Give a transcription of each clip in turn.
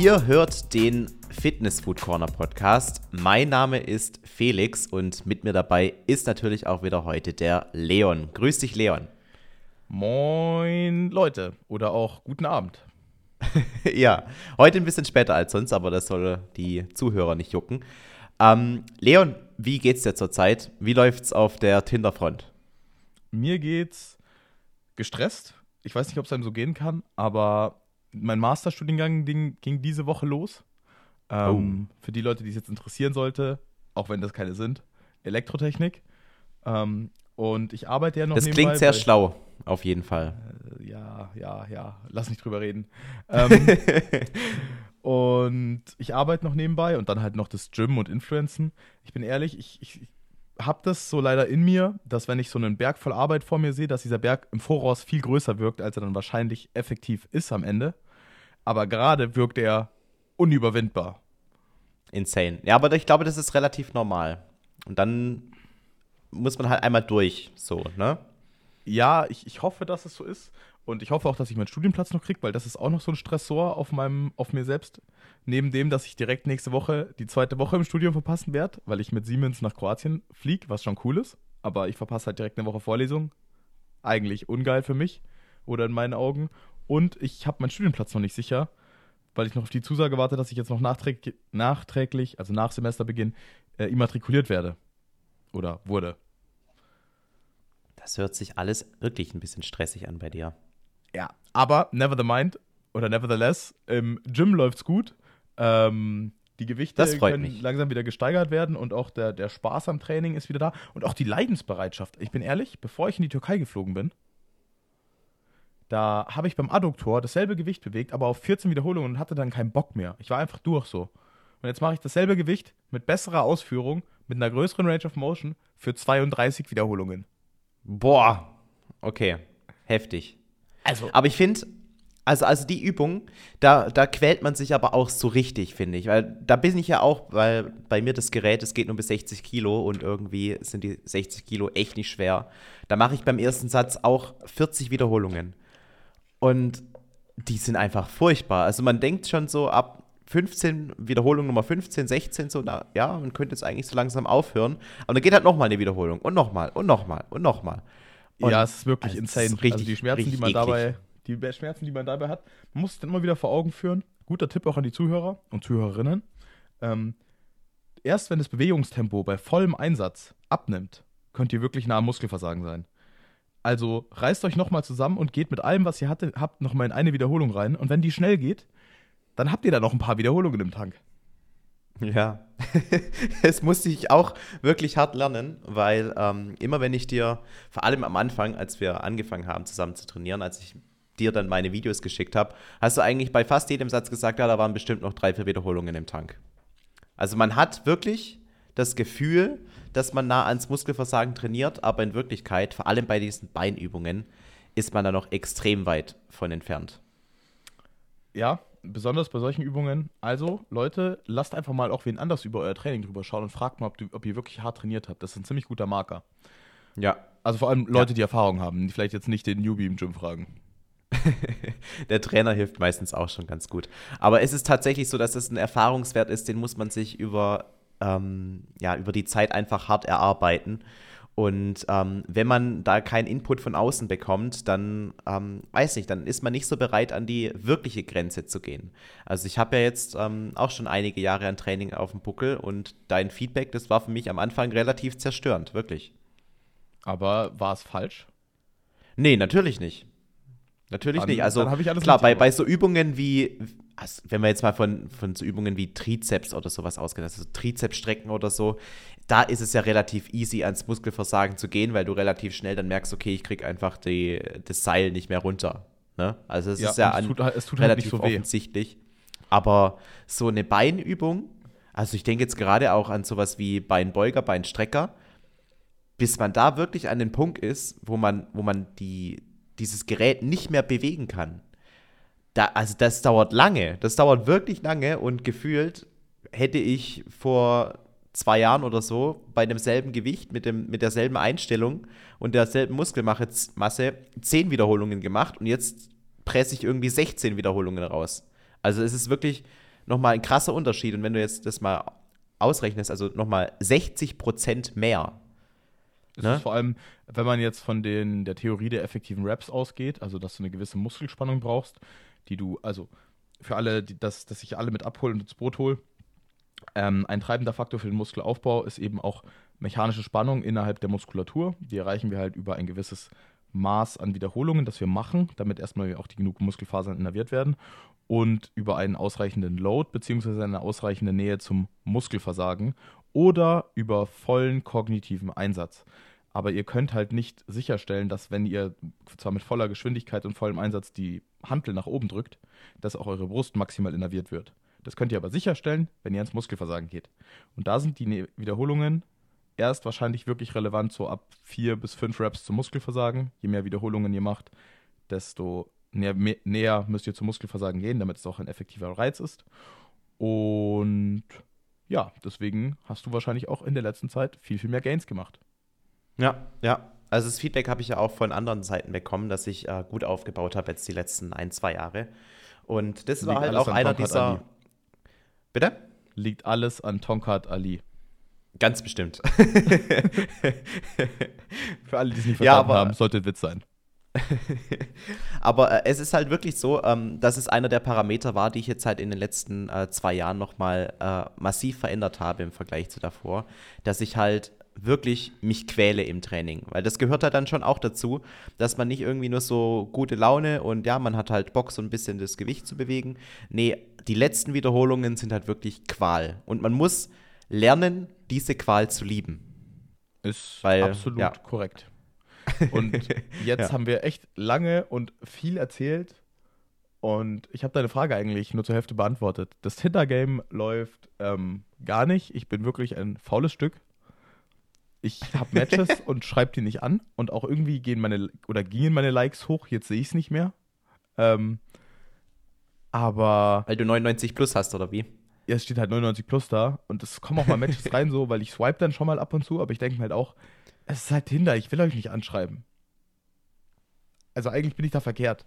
Ihr hört den Fitness Food Corner Podcast. Mein Name ist Felix und mit mir dabei ist natürlich auch wieder heute der Leon. Grüß dich, Leon. Moin Leute oder auch guten Abend. ja, heute ein bisschen später als sonst, aber das soll die Zuhörer nicht jucken. Ähm, Leon, wie geht's dir zurzeit? Wie läuft's auf der Tinder-Front? Mir geht's gestresst. Ich weiß nicht, ob es einem so gehen kann, aber mein Masterstudiengang ging, ging diese Woche los. Ähm, oh. Für die Leute, die es jetzt interessieren sollte, auch wenn das keine sind, Elektrotechnik. Ähm, und ich arbeite ja noch Das nebenbei, klingt sehr schlau, auf jeden Fall. Äh, ja, ja, ja. Lass nicht drüber reden. ähm, und ich arbeite noch nebenbei und dann halt noch das Gym und Influencen. Ich bin ehrlich, ich, ich, habe das so leider in mir, dass wenn ich so einen Berg voll Arbeit vor mir sehe, dass dieser Berg im Voraus viel größer wirkt, als er dann wahrscheinlich effektiv ist am Ende. Aber gerade wirkt er unüberwindbar. Insane. Ja, aber ich glaube, das ist relativ normal. Und dann muss man halt einmal durch, so, ne? Ja, ich, ich hoffe, dass es so ist. Und ich hoffe auch, dass ich meinen Studienplatz noch kriege, weil das ist auch noch so ein Stressor auf, meinem, auf mir selbst. Neben dem, dass ich direkt nächste Woche die zweite Woche im Studium verpassen werde, weil ich mit Siemens nach Kroatien fliege, was schon cool ist. Aber ich verpasse halt direkt eine Woche Vorlesung. Eigentlich ungeil für mich oder in meinen Augen. Und ich habe meinen Studienplatz noch nicht sicher, weil ich noch auf die Zusage warte, dass ich jetzt noch nachträglich, nachträglich also nach Semesterbeginn, äh, immatrikuliert werde. Oder wurde. Das hört sich alles wirklich ein bisschen stressig an bei dir. Ja, aber never the mind oder nevertheless, im Gym läuft's gut. Ähm, die Gewichte können mich. langsam wieder gesteigert werden und auch der, der Spaß am Training ist wieder da und auch die Leidensbereitschaft. Ich bin ehrlich, bevor ich in die Türkei geflogen bin, da habe ich beim Adduktor dasselbe Gewicht bewegt, aber auf 14 Wiederholungen und hatte dann keinen Bock mehr. Ich war einfach durch so. Und jetzt mache ich dasselbe Gewicht mit besserer Ausführung, mit einer größeren Range of Motion für 32 Wiederholungen. Boah, okay, heftig. Also. Aber ich finde, also, also die Übung, da, da quält man sich aber auch so richtig, finde ich. Weil da bin ich ja auch, weil bei mir das Gerät, es geht nur bis 60 Kilo und irgendwie sind die 60 Kilo echt nicht schwer. Da mache ich beim ersten Satz auch 40 Wiederholungen. Und die sind einfach furchtbar. Also man denkt schon so ab 15, Wiederholung Nummer 15, 16, so, na, ja, man könnte jetzt eigentlich so langsam aufhören. Aber dann geht halt nochmal eine Wiederholung und nochmal und nochmal und nochmal. Ja, es ist wirklich also insane. Ist richtig, also die Schmerzen, die man eklig. Die Schmerzen, die man dabei hat, man muss es dann immer wieder vor Augen führen. Guter Tipp auch an die Zuhörer und Zuhörerinnen. Ähm, erst wenn das Bewegungstempo bei vollem Einsatz abnimmt, könnt ihr wirklich nah am Muskelversagen sein. Also reißt euch nochmal zusammen und geht mit allem, was ihr hatte, habt, nochmal in eine Wiederholung rein. Und wenn die schnell geht, dann habt ihr da noch ein paar Wiederholungen im Tank. Ja, es musste ich auch wirklich hart lernen, weil ähm, immer wenn ich dir, vor allem am Anfang, als wir angefangen haben zusammen zu trainieren, als ich dir dann meine Videos geschickt habe, hast du eigentlich bei fast jedem Satz gesagt, ja, da waren bestimmt noch drei, vier Wiederholungen im Tank. Also man hat wirklich das Gefühl, dass man nah ans Muskelversagen trainiert, aber in Wirklichkeit, vor allem bei diesen Beinübungen, ist man da noch extrem weit von entfernt. Ja, besonders bei solchen Übungen. Also, Leute, lasst einfach mal auch wen anders über euer Training drüber schauen und fragt mal, ob, du, ob ihr wirklich hart trainiert habt. Das ist ein ziemlich guter Marker. Ja. Also vor allem Leute, ja. die Erfahrung haben, die vielleicht jetzt nicht den Newbie im Gym fragen. Der Trainer hilft meistens auch schon ganz gut. Aber es ist tatsächlich so, dass es ein Erfahrungswert ist, den muss man sich über, ähm, ja, über die Zeit einfach hart erarbeiten. Und ähm, wenn man da keinen Input von außen bekommt, dann ähm, weiß nicht, dann ist man nicht so bereit, an die wirkliche Grenze zu gehen. Also ich habe ja jetzt ähm, auch schon einige Jahre an Training auf dem Buckel und dein Feedback, das war für mich am Anfang relativ zerstörend, wirklich. Aber war es falsch? Nee, natürlich nicht. Natürlich dann, nicht. Also klar, bei, bei so Übungen wie, also wenn wir jetzt mal von, von so Übungen wie Trizeps oder sowas ausgehen, also Trizepsstrecken oder so, da ist es ja relativ easy, ans Muskelversagen zu gehen, weil du relativ schnell dann merkst, okay, ich krieg einfach die, das Seil nicht mehr runter. Ne? Also es ja, ist ja an, es tut, es tut halt relativ halt so offensichtlich. Aber so eine Beinübung, also ich denke jetzt gerade auch an sowas wie Beinbeuger, Beinstrecker, bis man da wirklich an den Punkt ist, wo man, wo man die, dieses Gerät nicht mehr bewegen kann. Da, also das dauert lange. Das dauert wirklich lange und gefühlt hätte ich vor zwei Jahren oder so bei demselben Gewicht, mit, dem, mit derselben Einstellung und derselben Muskelmasse zehn Wiederholungen gemacht und jetzt presse ich irgendwie 16 Wiederholungen raus. Also es ist wirklich nochmal ein krasser Unterschied. Und wenn du jetzt das mal ausrechnest, also nochmal 60 Prozent mehr. Es ne? ist vor allem, wenn man jetzt von den, der Theorie der effektiven Raps ausgeht, also dass du eine gewisse Muskelspannung brauchst, die du, also für alle, die, dass, dass ich alle mit abholen und ins Boot hole, ähm, ein treibender Faktor für den Muskelaufbau ist eben auch mechanische Spannung innerhalb der Muskulatur. Die erreichen wir halt über ein gewisses Maß an Wiederholungen, das wir machen, damit erstmal auch die genug Muskelfasern innerviert werden und über einen ausreichenden Load bzw. eine ausreichende Nähe zum Muskelversagen oder über vollen kognitiven Einsatz. Aber ihr könnt halt nicht sicherstellen, dass wenn ihr zwar mit voller Geschwindigkeit und vollem Einsatz die Hantel nach oben drückt, dass auch eure Brust maximal innerviert wird. Das könnt ihr aber sicherstellen, wenn ihr ins Muskelversagen geht. Und da sind die ne-, Wiederholungen erst wahrscheinlich wirklich relevant, so ab vier bis fünf Reps zum Muskelversagen. Je mehr Wiederholungen ihr macht, desto näher, näher müsst ihr zum Muskelversagen gehen, damit es auch ein effektiver Reiz ist. Und ja, deswegen hast du wahrscheinlich auch in der letzten Zeit viel, viel mehr Gains gemacht. Ja, ja. Also das Feedback habe ich ja auch von anderen Seiten bekommen, dass ich äh, gut aufgebaut habe jetzt die letzten ein, zwei Jahre. Und das Liegt war halt auch einer Tonkat dieser. Ali. Bitte? Liegt alles an Tonkat Ali. Ganz bestimmt. Für alle, die es nicht verstanden ja, aber, haben, sollte ein Witz sein. aber äh, es ist halt wirklich so, ähm, dass es einer der Parameter war, die ich jetzt halt in den letzten äh, zwei Jahren nochmal äh, massiv verändert habe im Vergleich zu davor, dass ich halt wirklich mich quäle im Training. Weil das gehört halt dann schon auch dazu, dass man nicht irgendwie nur so gute Laune und ja, man hat halt Bock, so ein bisschen das Gewicht zu bewegen. Nee, die letzten Wiederholungen sind halt wirklich Qual. Und man muss lernen, diese Qual zu lieben. Ist Weil, absolut ja. korrekt. Und jetzt ja. haben wir echt lange und viel erzählt. Und ich habe deine Frage eigentlich nur zur Hälfte beantwortet. Das Tinder-Game läuft ähm, gar nicht. Ich bin wirklich ein faules Stück. Ich habe Matches und schreibe die nicht an. Und auch irgendwie gehen meine oder gingen meine Likes hoch. Jetzt sehe ich es nicht mehr. Ähm, aber. Weil du 99 plus hast, oder wie? Ja, es steht halt 99 plus da. Und es kommen auch mal Matches rein, so, weil ich swipe dann schon mal ab und zu. Aber ich denke mir halt auch, es ist halt Tinder, ich will euch nicht anschreiben. Also eigentlich bin ich da verkehrt.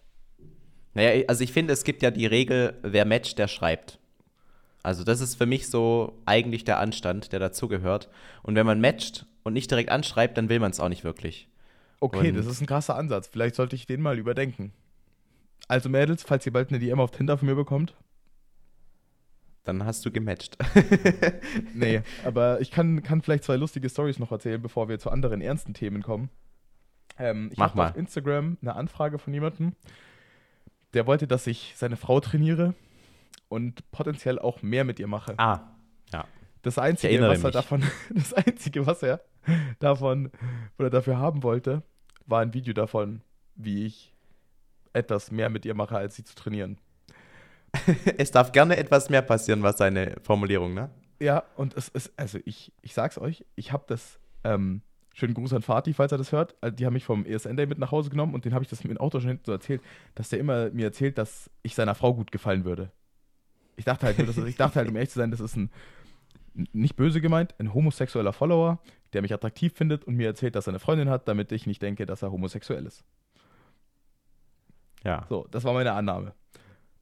Naja, also ich finde, es gibt ja die Regel, wer matcht, der schreibt. Also das ist für mich so eigentlich der Anstand, der dazugehört. Und wenn man matcht und nicht direkt anschreibt, dann will man es auch nicht wirklich. Okay, und das ist ein krasser Ansatz. Vielleicht sollte ich den mal überdenken. Also Mädels, falls ihr bald eine DM auf Tinder von mir bekommt. Dann hast du gematcht. nee, aber ich kann, kann vielleicht zwei lustige Stories noch erzählen, bevor wir zu anderen ernsten Themen kommen. Ähm, ich habe auf Instagram eine Anfrage von jemandem, der wollte, dass ich seine Frau trainiere und potenziell auch mehr mit ihr mache. Ah, ja. Das Einzige, was er mich. davon, das Einzige, was er davon oder dafür haben wollte, war ein Video davon, wie ich etwas mehr mit ihr mache, als sie zu trainieren. es darf gerne etwas mehr passieren, was seine Formulierung, ne? Ja, und es ist, also ich, ich sag's euch, ich habe das, ähm, schönen Gruß an Fatih, falls er das hört, also die haben mich vom ESN-Day mit nach Hause genommen und den habe ich das mit dem Auto schon so erzählt, dass der immer mir erzählt, dass ich seiner Frau gut gefallen würde. Ich dachte halt, dass, ich dachte halt, um ehrlich zu sein, das ist ein, nicht böse gemeint, ein homosexueller Follower, der mich attraktiv findet und mir erzählt, dass er eine Freundin hat, damit ich nicht denke, dass er homosexuell ist. Ja. So, das war meine Annahme.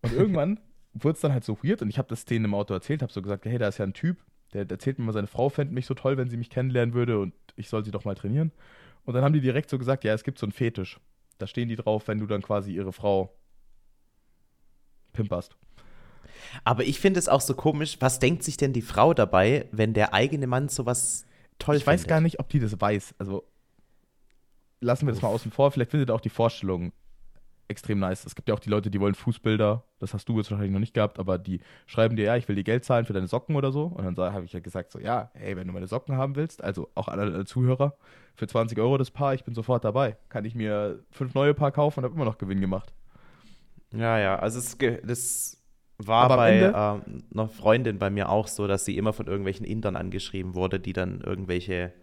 Und irgendwann wurde es dann halt so weird und ich habe das denen im Auto erzählt, habe so gesagt, hey, da ist ja ein Typ, der, der erzählt mir mal, seine Frau fände mich so toll, wenn sie mich kennenlernen würde und ich soll sie doch mal trainieren. Und dann haben die direkt so gesagt, ja, es gibt so einen Fetisch. Da stehen die drauf, wenn du dann quasi ihre Frau pimperst. Aber ich finde es auch so komisch, was denkt sich denn die Frau dabei, wenn der eigene Mann sowas toll Ich weiß gar nicht, ob die das weiß. Also lassen wir das mal außen vor. Vielleicht findet auch die Vorstellung extrem nice. Es gibt ja auch die Leute, die wollen Fußbilder. Das hast du jetzt wahrscheinlich noch nicht gehabt, aber die schreiben dir, ja, ich will dir Geld zahlen für deine Socken oder so. Und dann habe ich ja gesagt, so, ja, hey, wenn du meine Socken haben willst, also auch alle Zuhörer, für 20 Euro das Paar, ich bin sofort dabei. Kann ich mir fünf neue Paar kaufen und habe immer noch Gewinn gemacht. Ja, ja, also es, das war bei äh, einer Freundin bei mir auch so, dass sie immer von irgendwelchen Indern angeschrieben wurde, die dann irgendwelche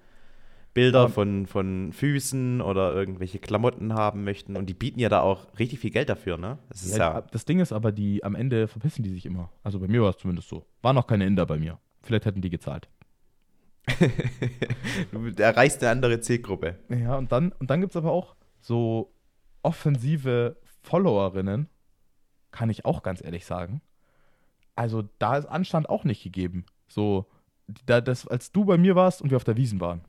Bilder ja. von, von Füßen oder irgendwelche Klamotten haben möchten. Und die bieten ja da auch richtig viel Geld dafür, ne? Das, ja, ja das Ding ist aber, die am Ende verpissen die sich immer. Also bei mir war es zumindest so. War noch keine Inder bei mir. Vielleicht hätten die gezahlt. du erreichst eine andere Zielgruppe. Ja, und dann, und dann gibt es aber auch so offensive Followerinnen, kann ich auch ganz ehrlich sagen. also da ist Anstand auch nicht gegeben. So, da, das, als du bei mir warst und wir auf der Wiesen waren.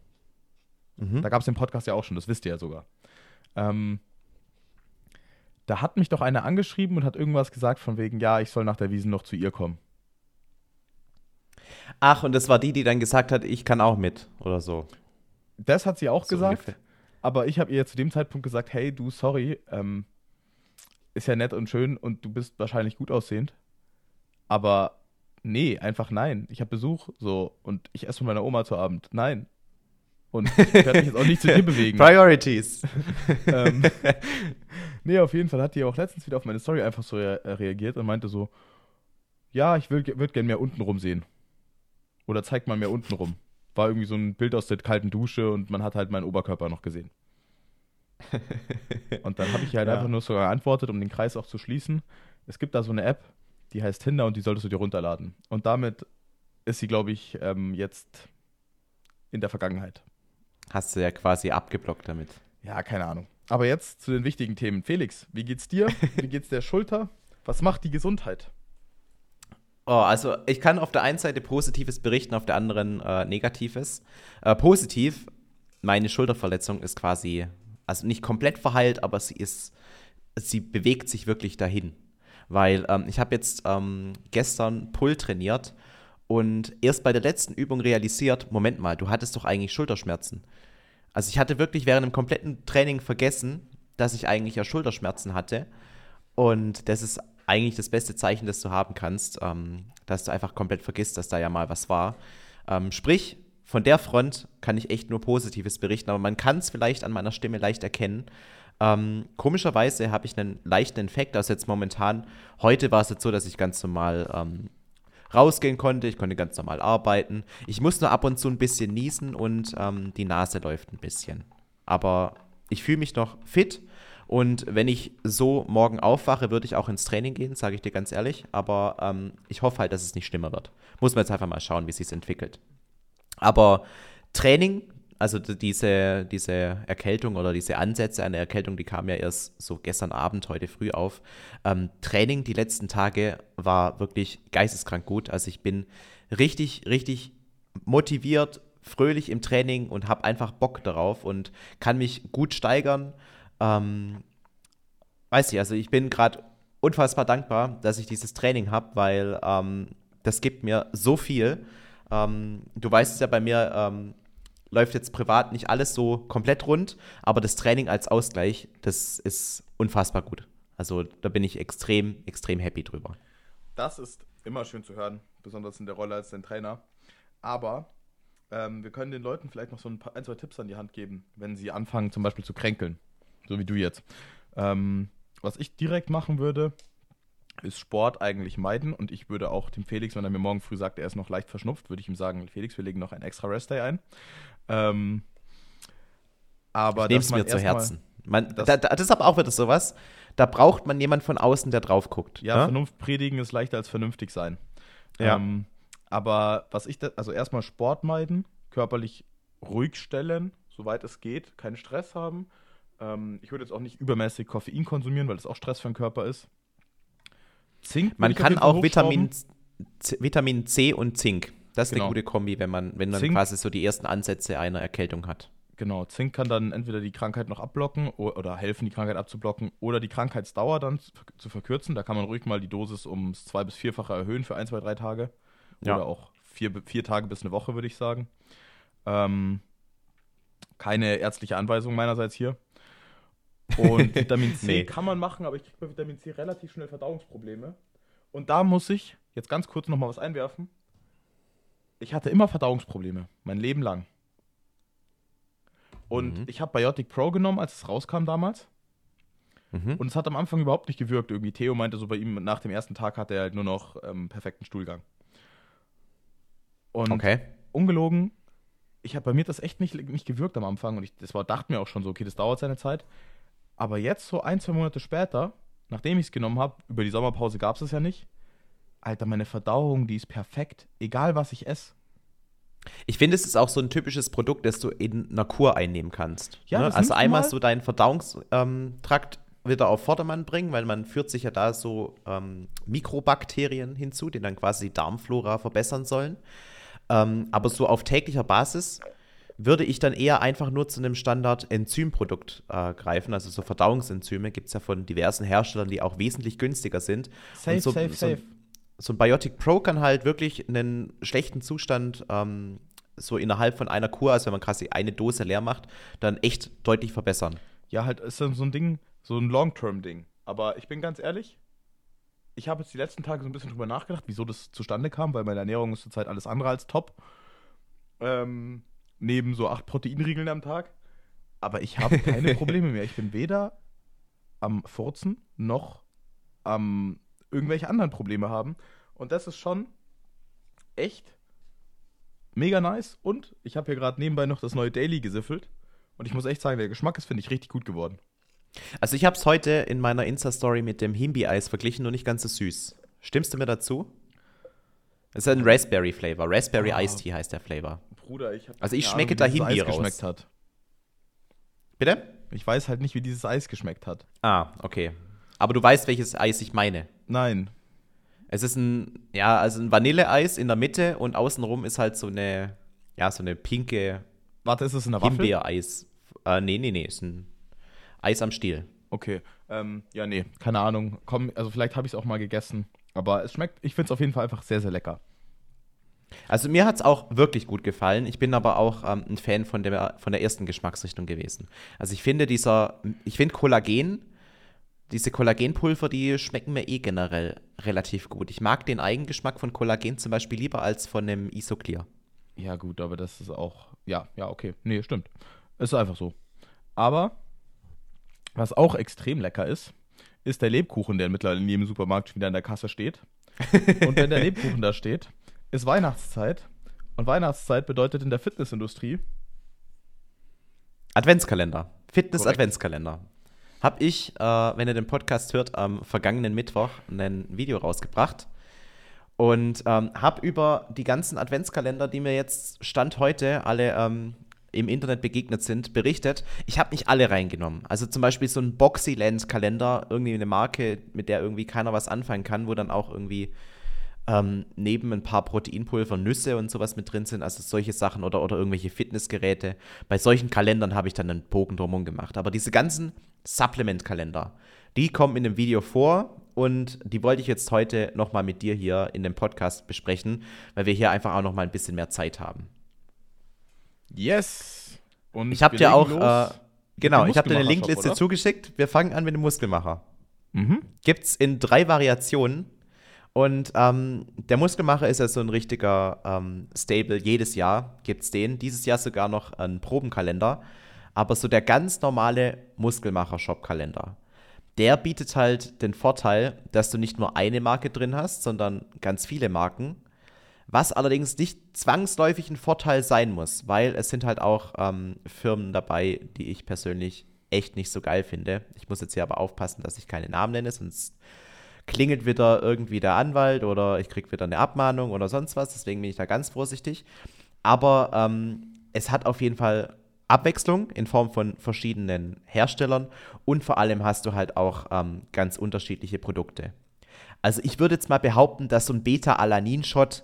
Mhm. Da gab es den Podcast ja auch schon, das wisst ihr ja sogar. Ähm, da hat mich doch einer angeschrieben und hat irgendwas gesagt von wegen, ja, ich soll nach der Wiesen noch zu ihr kommen. Ach, und das war die, die dann gesagt hat, ich kann auch mit oder so. Das hat sie auch so gesagt, ungefähr. aber ich habe ihr zu dem Zeitpunkt gesagt, hey, du, sorry, ähm, ist ja nett und schön und du bist wahrscheinlich gut aussehend, aber nee, einfach nein. Ich habe Besuch, so, und ich esse mit meiner Oma zu Abend. Nein. Und ich werde mich jetzt auch nicht zu dir bewegen. Priorities. ähm, nee, auf jeden Fall hat die auch letztens wieder auf meine Story einfach so rea äh, reagiert und meinte so, ja, ich würde gerne mehr unten rum sehen. Oder zeigt mal mehr unten rum. War irgendwie so ein Bild aus der kalten Dusche und man hat halt meinen Oberkörper noch gesehen. Und dann habe ich halt Ja. einfach nur so geantwortet, um den Kreis auch zu schließen. Es gibt da so eine App, die heißt Tinder und die solltest du dir runterladen. Und damit ist sie, glaube ich, ähm, jetzt in der Vergangenheit. Hast du ja quasi abgeblockt damit. Ja, keine Ahnung. Aber jetzt zu den wichtigen Themen. Felix, wie geht's dir? Wie geht's der Schulter? Was macht die Gesundheit? Oh, also ich kann auf der einen Seite Positives berichten, auf der anderen äh, Negatives. Äh, positiv, meine Schulterverletzung ist quasi, also nicht komplett verheilt, aber sie ist, sie bewegt sich wirklich dahin. Weil ähm, ich habe jetzt ähm, gestern Pull trainiert und erst bei der letzten Übung realisiert, Moment mal, du hattest doch eigentlich Schulterschmerzen. Also ich hatte wirklich während dem kompletten Training vergessen, dass ich eigentlich ja Schulterschmerzen hatte. Und das ist eigentlich das beste Zeichen, das du haben kannst, ähm, dass du einfach komplett vergisst, dass da ja mal was war. Ähm, sprich, von der Front kann ich echt nur Positives berichten, aber man kann es vielleicht an meiner Stimme leicht erkennen. Ähm, komischerweise habe ich einen leichten Infekt, also jetzt momentan, heute war es jetzt so, dass ich ganz normal ähm, rausgehen konnte, ich konnte ganz normal arbeiten. Ich muss nur ab und zu ein bisschen niesen und ähm, die Nase läuft ein bisschen. Aber ich fühle mich noch fit und wenn ich so morgen aufwache, würde ich auch ins Training gehen, sage ich dir ganz ehrlich. Aber ähm, ich hoffe halt, dass es nicht schlimmer wird. Muss man jetzt einfach mal schauen, wie es sich entwickelt. Aber Training, also diese, diese Erkältung oder diese Ansätze einer Erkältung, die kamen ja erst so gestern Abend, heute früh auf. Ähm, Training die letzten Tage war wirklich geisteskrank gut. Also ich bin richtig, richtig motiviert, fröhlich im Training und habe einfach Bock darauf und kann mich gut steigern. Ähm, weiß ich, also ich bin gerade unfassbar dankbar, dass ich dieses Training habe, weil ähm, das gibt mir so viel. Ähm, du weißt es ja, bei mir ähm, läuft jetzt privat nicht alles so komplett rund, aber das Training als Ausgleich, das ist unfassbar gut. Also da bin ich extrem, extrem happy drüber. Das ist immer schön zu hören, besonders in der Rolle als dein Trainer. Aber ähm, wir können den Leuten vielleicht noch so ein, paar, ein, zwei Tipps an die Hand geben, wenn sie anfangen, zum Beispiel zu kränkeln. So wie du jetzt. Ähm, was ich direkt machen würde, ist Sport eigentlich meiden. Und ich würde auch dem Felix, wenn er mir morgen früh sagt, er ist noch leicht verschnupft, würde ich ihm sagen, Felix, wir legen noch einen extra Rest-Day ein. Ähm, aber Ich nehme es mir zu Herzen. Man, das- da, da, das ist aber auch wieder sowas, da braucht man jemand von außen, der drauf guckt. Ja, ne? Vernunft predigen ist leichter als vernünftig sein. Ja. Ähm, aber was ich, da, also erstmal Sport meiden, körperlich ruhig stellen, soweit es geht, keinen Stress haben. Ähm, ich würde jetzt auch nicht übermäßig Koffein konsumieren, weil das auch Stress für den Körper ist. Zink. Man kann auch Vitamin. C, Vitamin C und Zink. Das ist Genau. eine gute Kombi, wenn man, wenn man Zink- quasi so die ersten Ansätze einer Erkältung hat. Genau, Zink kann dann entweder die Krankheit noch abblocken oder helfen, die Krankheit abzublocken oder die Krankheitsdauer dann zu zu verkürzen. Da kann man ruhig mal die Dosis ums zwei- bis vierfache erhöhen für ein, zwei, drei Tage. Ja. Oder auch vier, vier Tage bis eine Woche, würde ich sagen. Ähm, keine ärztliche Anweisung meinerseits hier. Und Vitamin C Nee. kann man machen, aber ich kriege bei Vitamin C relativ schnell Verdauungsprobleme. Und da muss ich jetzt ganz kurz nochmal was einwerfen. Ich hatte immer Verdauungsprobleme, mein Leben lang. Und Mhm. ich habe Biotic Pro genommen, als es rauskam damals. Mhm. Und es hat am Anfang überhaupt nicht gewirkt. Irgendwie Theo meinte so bei ihm, nach dem ersten Tag hat er halt nur noch ähm, perfekten Stuhlgang. Und okay. ungelogen, ich habe bei mir das echt nicht, nicht gewirkt am Anfang. Und ich das war, dachte mir auch schon so, okay, das dauert seine Zeit. Aber jetzt, so ein, zwei Monate später, nachdem ich es genommen habe, über die Sommerpause gab es es ja nicht. Alter, meine Verdauung, die ist perfekt. Egal, was ich esse. Ich finde, es ist auch so ein typisches Produkt, das du in einer Kur einnehmen kannst. Ja, ne? Also einmal mal. so deinen Verdauungstrakt wieder auf Vordermann bringen, weil man führt sich ja da so ähm, Mikrobakterien hinzu, die dann quasi die Darmflora verbessern sollen. Ähm, aber so auf täglicher Basis würde ich dann eher einfach nur zu einem Standard-Enzymprodukt äh, greifen. Also so Verdauungsenzyme gibt es ja von diversen Herstellern, die auch wesentlich günstiger sind. Safe, so, safe, so, safe. So ein Biotic Pro kann halt wirklich einen schlechten Zustand ähm, so innerhalb von einer Kur, also wenn man quasi eine Dose leer macht, dann echt deutlich verbessern. Ja, halt ist dann so ein Ding, so ein Long-Term-Ding. Aber ich bin ganz ehrlich, ich habe jetzt die letzten Tage so ein bisschen drüber nachgedacht, wieso das zustande kam, weil meine Ernährung ist zurzeit alles andere als top. Ähm, neben so acht Proteinriegeln am Tag. Aber ich habe keine Probleme mehr. Ich bin weder am Furzen noch am irgendwelche anderen Probleme haben. Und das ist schon echt mega nice. Und ich habe hier gerade nebenbei noch das neue Daily gesiffelt. Und ich muss echt sagen, der Geschmack ist, finde ich, richtig gut geworden. Also ich habe es heute in meiner Insta-Story mit dem Himbi-Eis verglichen, nur nicht ganz so süß. Stimmst du mir dazu? Es ist ein Raspberry-Flavor. Raspberry Ah. Iced Tea heißt der Flavor. Bruder, ich Also ich schmecke da Himbi raus. geschmeckt hat. Bitte? Ich weiß halt nicht, wie dieses Eis geschmeckt hat. Ah, okay. Aber du weißt, welches Eis ich meine. Nein. Es ist ein, ja, also ein Vanilleeis in der Mitte und außenrum ist halt so eine, ja, so eine pinke Warte, ist es in der Waffel? Himbeereis. Äh, nee, nee, nee, ist ein Eis am Stiel. Okay. Ähm, ja, nee, keine Ahnung. Komm, also vielleicht habe ich es auch mal gegessen. Aber es schmeckt, ich finde es auf jeden Fall einfach sehr, sehr lecker. Also mir hat es auch wirklich gut gefallen. Ich bin aber auch ähm, ein Fan von der, von der ersten Geschmacksrichtung gewesen. Also ich finde dieser, ich finde Kollagen, diese Kollagenpulver, die schmecken mir eh generell relativ gut. Ich mag den Eigengeschmack von Kollagen zum Beispiel lieber als von einem Isoclear. Ja, gut, aber das ist auch. Ja, ja, okay. Nee, stimmt. Ist einfach so. Aber, was auch extrem lecker ist, ist der Lebkuchen, der mittlerweile in jedem Supermarkt wieder in der Kasse steht. Und wenn der Lebkuchen da steht, ist Weihnachtszeit. Und Weihnachtszeit bedeutet in der Fitnessindustrie. Adventskalender. Fitness Korrekt. Adventskalender. Hab ich, äh, wenn ihr den Podcast hört, am vergangenen Mittwoch ein Video rausgebracht und ähm, habe über die ganzen Adventskalender, die mir jetzt Stand heute alle ähm, im Internet begegnet sind, berichtet. Ich habe nicht alle reingenommen. Also zum Beispiel so ein Boxyland-Kalender, irgendwie eine Marke, mit der irgendwie keiner was anfangen kann, wo dann auch irgendwie ähm, neben ein paar Proteinpulver Nüsse und sowas mit drin sind, also solche Sachen oder, oder irgendwelche Fitnessgeräte. Bei solchen Kalendern habe ich dann einen Bogen drumherum gemacht. Aber diese ganzen Supplement-Kalender, die kommen in dem Video vor und die wollte ich jetzt heute nochmal mit dir hier in dem Podcast besprechen, weil wir hier einfach auch nochmal ein bisschen mehr Zeit haben. Yes! Und Ich habe dir auch, äh, genau, ich habe dir eine Linkliste zugeschickt. Wir fangen an mit dem Muskelmacher. Mhm. Gibt es in drei Variationen. Und ähm, der Muskelmacher ist ja so ein richtiger ähm, Stable. Jedes Jahr gibt es den. Dieses Jahr sogar noch einen Probenkalender. Aber so der ganz normale Muskelmacher-Shop-Kalender, der bietet halt den Vorteil, dass du nicht nur eine Marke drin hast, sondern ganz viele Marken. Was allerdings nicht zwangsläufig ein Vorteil sein muss, weil es sind halt auch ähm, Firmen dabei, die ich persönlich echt nicht so geil finde. Ich muss jetzt hier aber aufpassen, dass ich keine Namen nenne, sonst klingelt wieder irgendwie der Anwalt oder ich kriege wieder eine Abmahnung oder sonst was. Deswegen bin ich da ganz vorsichtig. Aber ähm, es hat auf jeden Fall Abwechslung in Form von verschiedenen Herstellern und vor allem hast du halt auch ähm, ganz unterschiedliche Produkte. Also ich würde jetzt mal behaupten, dass so ein Beta-Alanin-Shot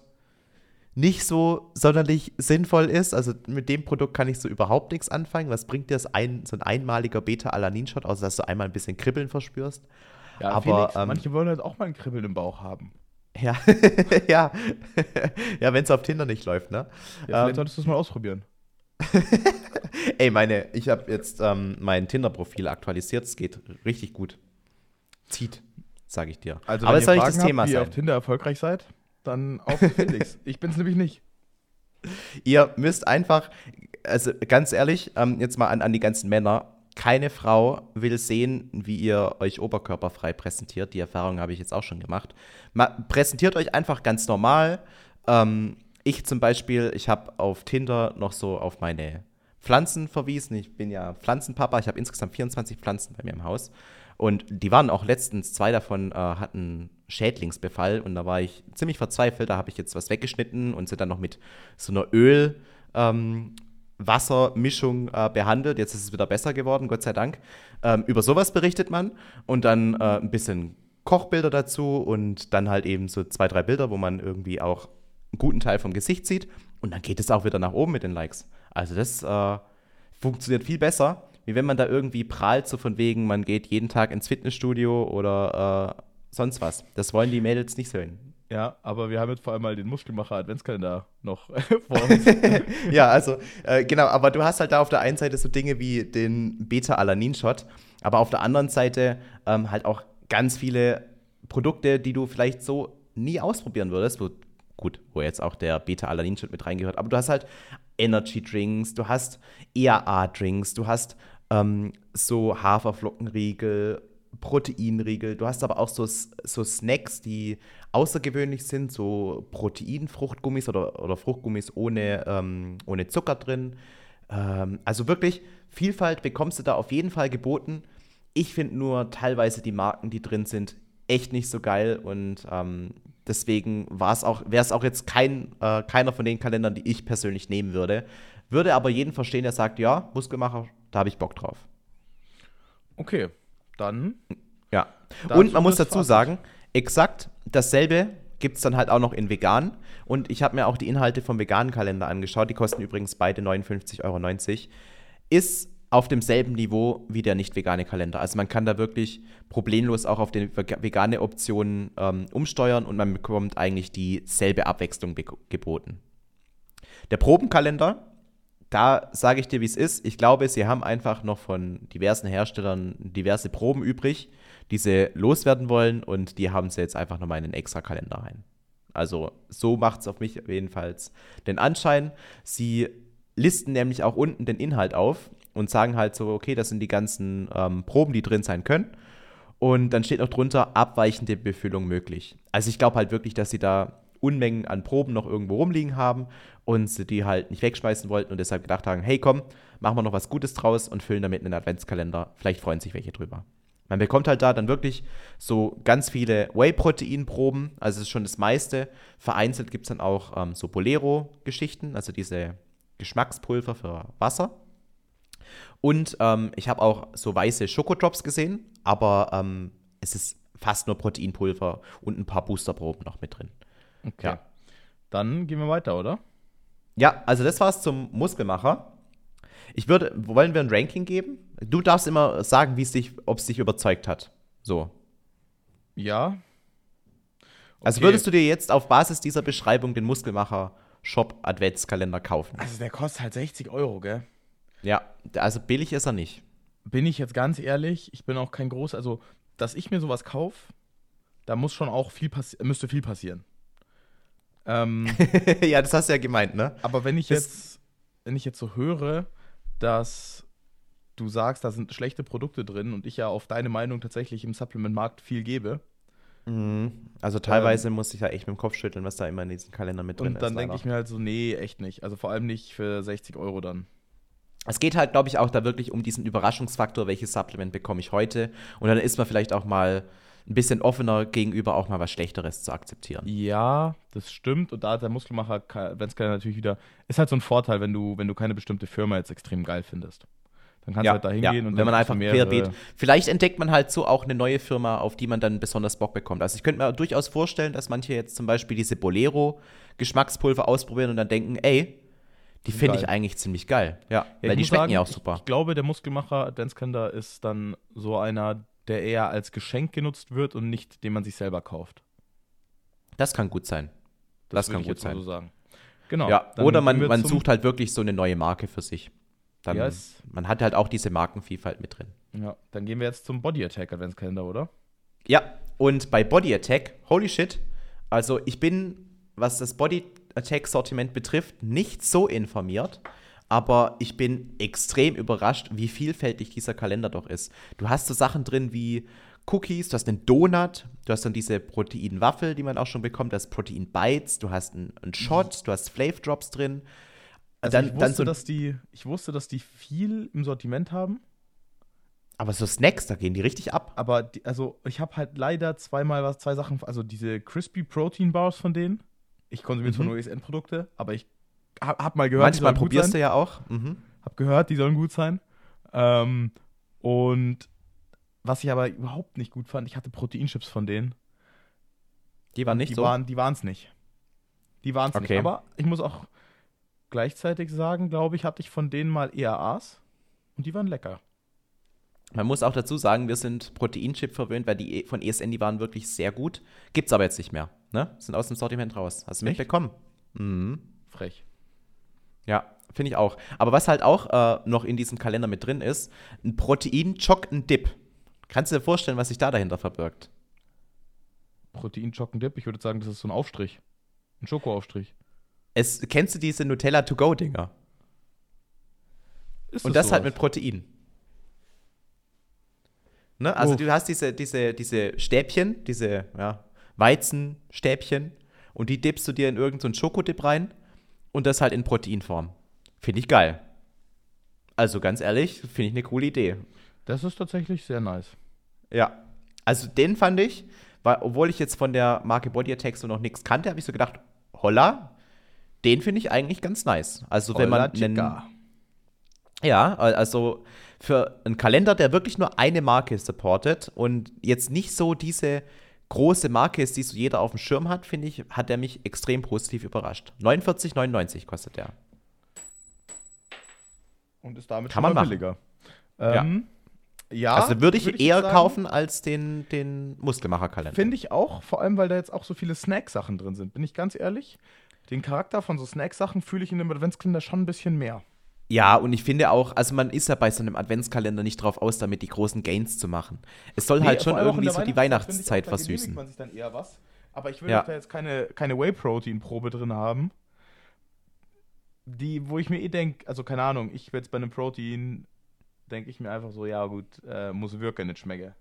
nicht so sonderlich sinnvoll ist. Also mit dem Produkt kann ich so überhaupt nichts anfangen. Was bringt dir das ein, so ein einmaliger Beta-Alanin-Shot, außer dass du einmal ein bisschen Kribbeln verspürst? Ja, Aber, Felix, ähm, manche wollen halt auch mal ein Kribbeln im Bauch haben. Ja, ja, ja, wenn es auf Tinder nicht läuft, ne? Ja, vielleicht Ähm, solltest du es mal ausprobieren. Ey, meine, ich habe jetzt ähm, mein Tinder-Profil aktualisiert. Es geht richtig gut. Zieht, sage ich dir. Also, Aber wenn es ihr Fragen das Thema habt, wie ihr auf Tinder erfolgreich seid, dann auf Felix. ich bin's nämlich nicht. Ihr müsst einfach, also ganz ehrlich, ähm, jetzt mal an, an die ganzen Männer. Keine Frau will sehen, wie ihr euch oberkörperfrei präsentiert. Die Erfahrung habe ich jetzt auch schon gemacht. Ma präsentiert euch einfach ganz normal. Ähm, ich zum Beispiel, ich habe auf Tinder noch so auf meine Pflanzen verwiesen. Ich bin ja Pflanzenpapa. Ich habe insgesamt 24 Pflanzen bei mir im Haus. Und die waren auch letztens, zwei davon äh, hatten Schädlingsbefall. Und da war ich ziemlich verzweifelt. Da habe ich jetzt was weggeschnitten und sie dann noch mit so einer Öl, ähm, Wassermischung äh, behandelt. Jetzt ist es wieder besser geworden, Gott sei Dank. Ähm, über sowas berichtet man und dann äh, ein bisschen Kochbilder dazu und dann halt eben so zwei, drei Bilder, wo man irgendwie auch einen guten Teil vom Gesicht sieht. Und dann geht es auch wieder nach oben mit den Likes. Also das äh, funktioniert viel besser, wie wenn man da irgendwie prahlt, so von wegen, man geht jeden Tag ins Fitnessstudio oder äh, sonst was. Das wollen die Mädels nicht sehen. Ja, aber wir haben jetzt vor allem mal den Muskelmacher Adventskalender noch vor uns. ja, also äh, genau, aber du hast halt da auf der einen Seite so Dinge wie den Beta-Alanin-Shot, aber auf der anderen Seite ähm, halt auch ganz viele Produkte, die du vielleicht so nie ausprobieren würdest. Wo, gut, wo jetzt auch der Beta-Alanin-Shot mit reingehört, aber du hast halt Energy-Drinks, du hast EAA-Drinks, du hast ähm, so Haferflockenriegel Proteinriegel. Du hast aber auch so, so Snacks, die außergewöhnlich sind, so Proteinfruchtgummis oder, oder Fruchtgummis ohne, ähm, ohne Zucker drin. Ähm, also wirklich, Vielfalt bekommst du da auf jeden Fall geboten. Ich finde nur teilweise die Marken, die drin sind, echt nicht so geil und ähm, deswegen wäre es auch jetzt kein, äh, keiner von den Kalendern, die ich persönlich nehmen würde. Würde aber jeden verstehen, der sagt, ja, Muskelmacher, da habe ich Bock drauf. Okay, dann. Ja. Und man muss dazu sagen, exakt dasselbe gibt es dann halt auch noch in vegan. Und ich habe mir auch die Inhalte vom veganen Kalender angeschaut. Die kosten übrigens beide 59,90 Euro. Ist auf demselben Niveau wie der nicht vegane Kalender. Also man kann da wirklich problemlos auch auf die vegane Option ähm, umsteuern und man bekommt eigentlich dieselbe Abwechslung geboten. Der Probenkalender da sage ich dir, wie es ist. Ich glaube, sie haben einfach noch von diversen Herstellern diverse Proben übrig, die sie loswerden wollen und die haben sie jetzt einfach nochmal in einen extra Kalender rein. Also so macht es auf mich jedenfalls den Anschein. Sie listen nämlich auch unten den Inhalt auf und sagen halt so, okay, das sind die ganzen ähm, Proben, die drin sein können. Und dann steht noch drunter, abweichende Befüllung möglich. Also ich glaube halt wirklich, dass sie da Unmengen an Proben noch irgendwo rumliegen haben und sie die halt nicht wegschmeißen wollten und deshalb gedacht haben, hey komm, machen wir noch was Gutes draus und füllen damit einen Adventskalender. Vielleicht freuen sich welche drüber. Man bekommt halt da dann wirklich so ganz viele Whey-Protein-Proben, also ist schon das meiste. Vereinzelt gibt es dann auch ähm, so Bolero-Geschichten, also diese Geschmackspulver für Wasser. Und ähm, ich habe auch so weiße Schokodrops gesehen, aber ähm, es ist fast nur Proteinpulver und ein paar Boosterproben noch mit drin. Okay. Ja. Dann gehen wir weiter, oder? Ja, also das war's zum Muskelmacher. Ich würde, wollen wir ein Ranking geben? Du darfst immer sagen, wie es dich, ob es dich überzeugt hat. So. Ja. Okay. Also würdest du dir jetzt auf Basis dieser Beschreibung den Muskelmacher Shop Adventskalender kaufen? Also der kostet halt 60 Euro, gell? Ja, also billig ist er nicht. Bin ich jetzt ganz ehrlich, ich bin auch kein groß, also dass ich mir sowas kaufe, da muss schon auch viel müsste viel passieren. Ähm, ja, das hast du ja gemeint, ne? Aber wenn ich jetzt, wenn ich jetzt so höre, dass du sagst, da sind schlechte Produkte drin und ich ja auf deine Meinung tatsächlich im Supplement-Markt viel gebe. Mhm. Also teilweise ähm, muss ich ja echt mit dem Kopf schütteln, was da immer in diesem Kalender mit drin ist. Und dann denke ich mir halt so, nee, echt nicht. Also vor allem nicht für 60 Euro dann. Es geht halt, glaube ich, auch da wirklich um diesen Überraschungsfaktor, welches Supplement bekomme ich heute. Und dann ist man vielleicht auch mal ein bisschen offener gegenüber auch mal was Schlechteres zu akzeptieren. Ja, das stimmt. Und da hat der Muskelmacher, wenn es natürlich wieder, ist halt so ein Vorteil, wenn du, wenn du keine bestimmte Firma jetzt extrem geil findest. Dann kannst ja, du halt da hingehen ja. und wenn man einfach querbeet. Vielleicht entdeckt man halt so auch eine neue Firma, auf die man dann besonders Bock bekommt. Also ich könnte mir durchaus vorstellen, dass manche jetzt zum Beispiel diese Bolero Geschmackspulver ausprobieren und dann denken, ey, die finde ich eigentlich ziemlich geil. Ja, ja weil die schmecken sagen, ja auch super. Ich, ich glaube, der Muskelmacher Adventskalender ist dann so einer, der eher als Geschenk genutzt wird und nicht, den man sich selber kauft. Das kann gut sein. Das, das kann gut sein. So sagen. Genau. Ja, oder man, man sucht halt wirklich so eine neue Marke für sich. Dann, yes. Man hat halt auch diese Markenvielfalt mit drin. Ja, dann gehen wir jetzt zum Body Attack Adventskalender, oder? Ja, und bei Body Attack, holy shit, also ich bin, was das Body Attack Sortiment betrifft, nicht so informiert aber ich bin extrem überrascht, wie vielfältig dieser Kalender doch ist. Du hast so Sachen drin wie Cookies, du hast einen Donut, du hast dann diese Proteinwaffel, die man auch schon bekommt, du hast Protein Bites, du hast einen, einen Shot, du hast Flavor Drops drin. Also dann, ich, wusste, so, dass die, ich wusste, dass die viel im Sortiment haben. Aber so Snacks, da gehen die richtig ab. Aber die, also ich habe halt leider zweimal was, zwei Sachen, also diese Crispy Protein Bars von denen. Ich konsumiere zwar mhm. nur ESN-Produkte, aber ich hab, hab mal gehört, Manchmal probierst du ja auch. Mhm. Hab gehört, die sollen gut sein. Ähm, und was ich aber überhaupt nicht gut fand, ich hatte Proteinchips von denen. Die waren nicht die so? Waren, die waren es nicht. Die waren es Okay. nicht. Aber ich muss auch gleichzeitig sagen, glaube ich, hatte ich von denen mal EAAs und die waren lecker. Man muss auch dazu sagen, wir sind Proteinchip verwöhnt, weil die E- von ESN, die waren wirklich sehr gut. Gibt's aber jetzt nicht mehr. Ne? Sind aus dem Sortiment raus. Hast du Echt? mitbekommen? Mhm. Frech. Ja, finde ich auch. Aber was halt auch äh, noch in diesem Kalender mit drin ist, ein Protein-Choc and Dip. Kannst du dir vorstellen, was sich da dahinter verbirgt? Protein Chocken Dip, ich würde sagen, das ist so ein Aufstrich. Ein Schokoaufstrich. Es, kennst du diese Nutella-to-go-Dinger? Und das halt sowas? mit Protein. Ne? Also Uff. du hast diese, diese, diese Stäbchen, diese ja, Weizenstäbchen und die dippst du dir in irgendeinen so Schokodip rein und das halt in Proteinform. Finde ich geil. Also ganz ehrlich, finde ich eine coole Idee. Das ist tatsächlich sehr nice. Ja. Also den fand ich, weil, obwohl ich jetzt von der Marke Body Attack so noch nichts kannte, habe ich so gedacht, holla, den finde ich eigentlich ganz nice. Also wenn man Holla, einen. Ja, also für einen Kalender, der wirklich nur eine Marke supportet und jetzt nicht so diese große Marke ist, die so jeder auf dem Schirm hat, finde ich, hat er mich extrem positiv überrascht. 49,99 kostet der. Und ist damit Kann schon man mal machen. billiger. Ähm, ja. also würde ich würd eher sagen, kaufen als den, den Muskelmacher-Kalender. Finde ich auch, vor allem, weil da jetzt auch so viele Snack-Sachen drin sind. Bin ich ganz ehrlich? Den Charakter von so Snack-Sachen fühle ich in dem Adventskalender schon ein bisschen mehr. Ja, und ich finde auch, also man ist ja bei so einem Adventskalender nicht drauf aus, damit die großen Gains zu machen. Es soll halt vor schon irgendwie so die Weihnachtszeit, auch, versüßen. man sich dann eher was. Aber ich will Ja. da jetzt keine, keine Whey-Protein-Probe drin haben. Die, wo ich mir eh denke, also keine Ahnung, ich jetzt bei einem Protein denke ich mir einfach so, ja gut, äh, muss wirken, nicht schmecken.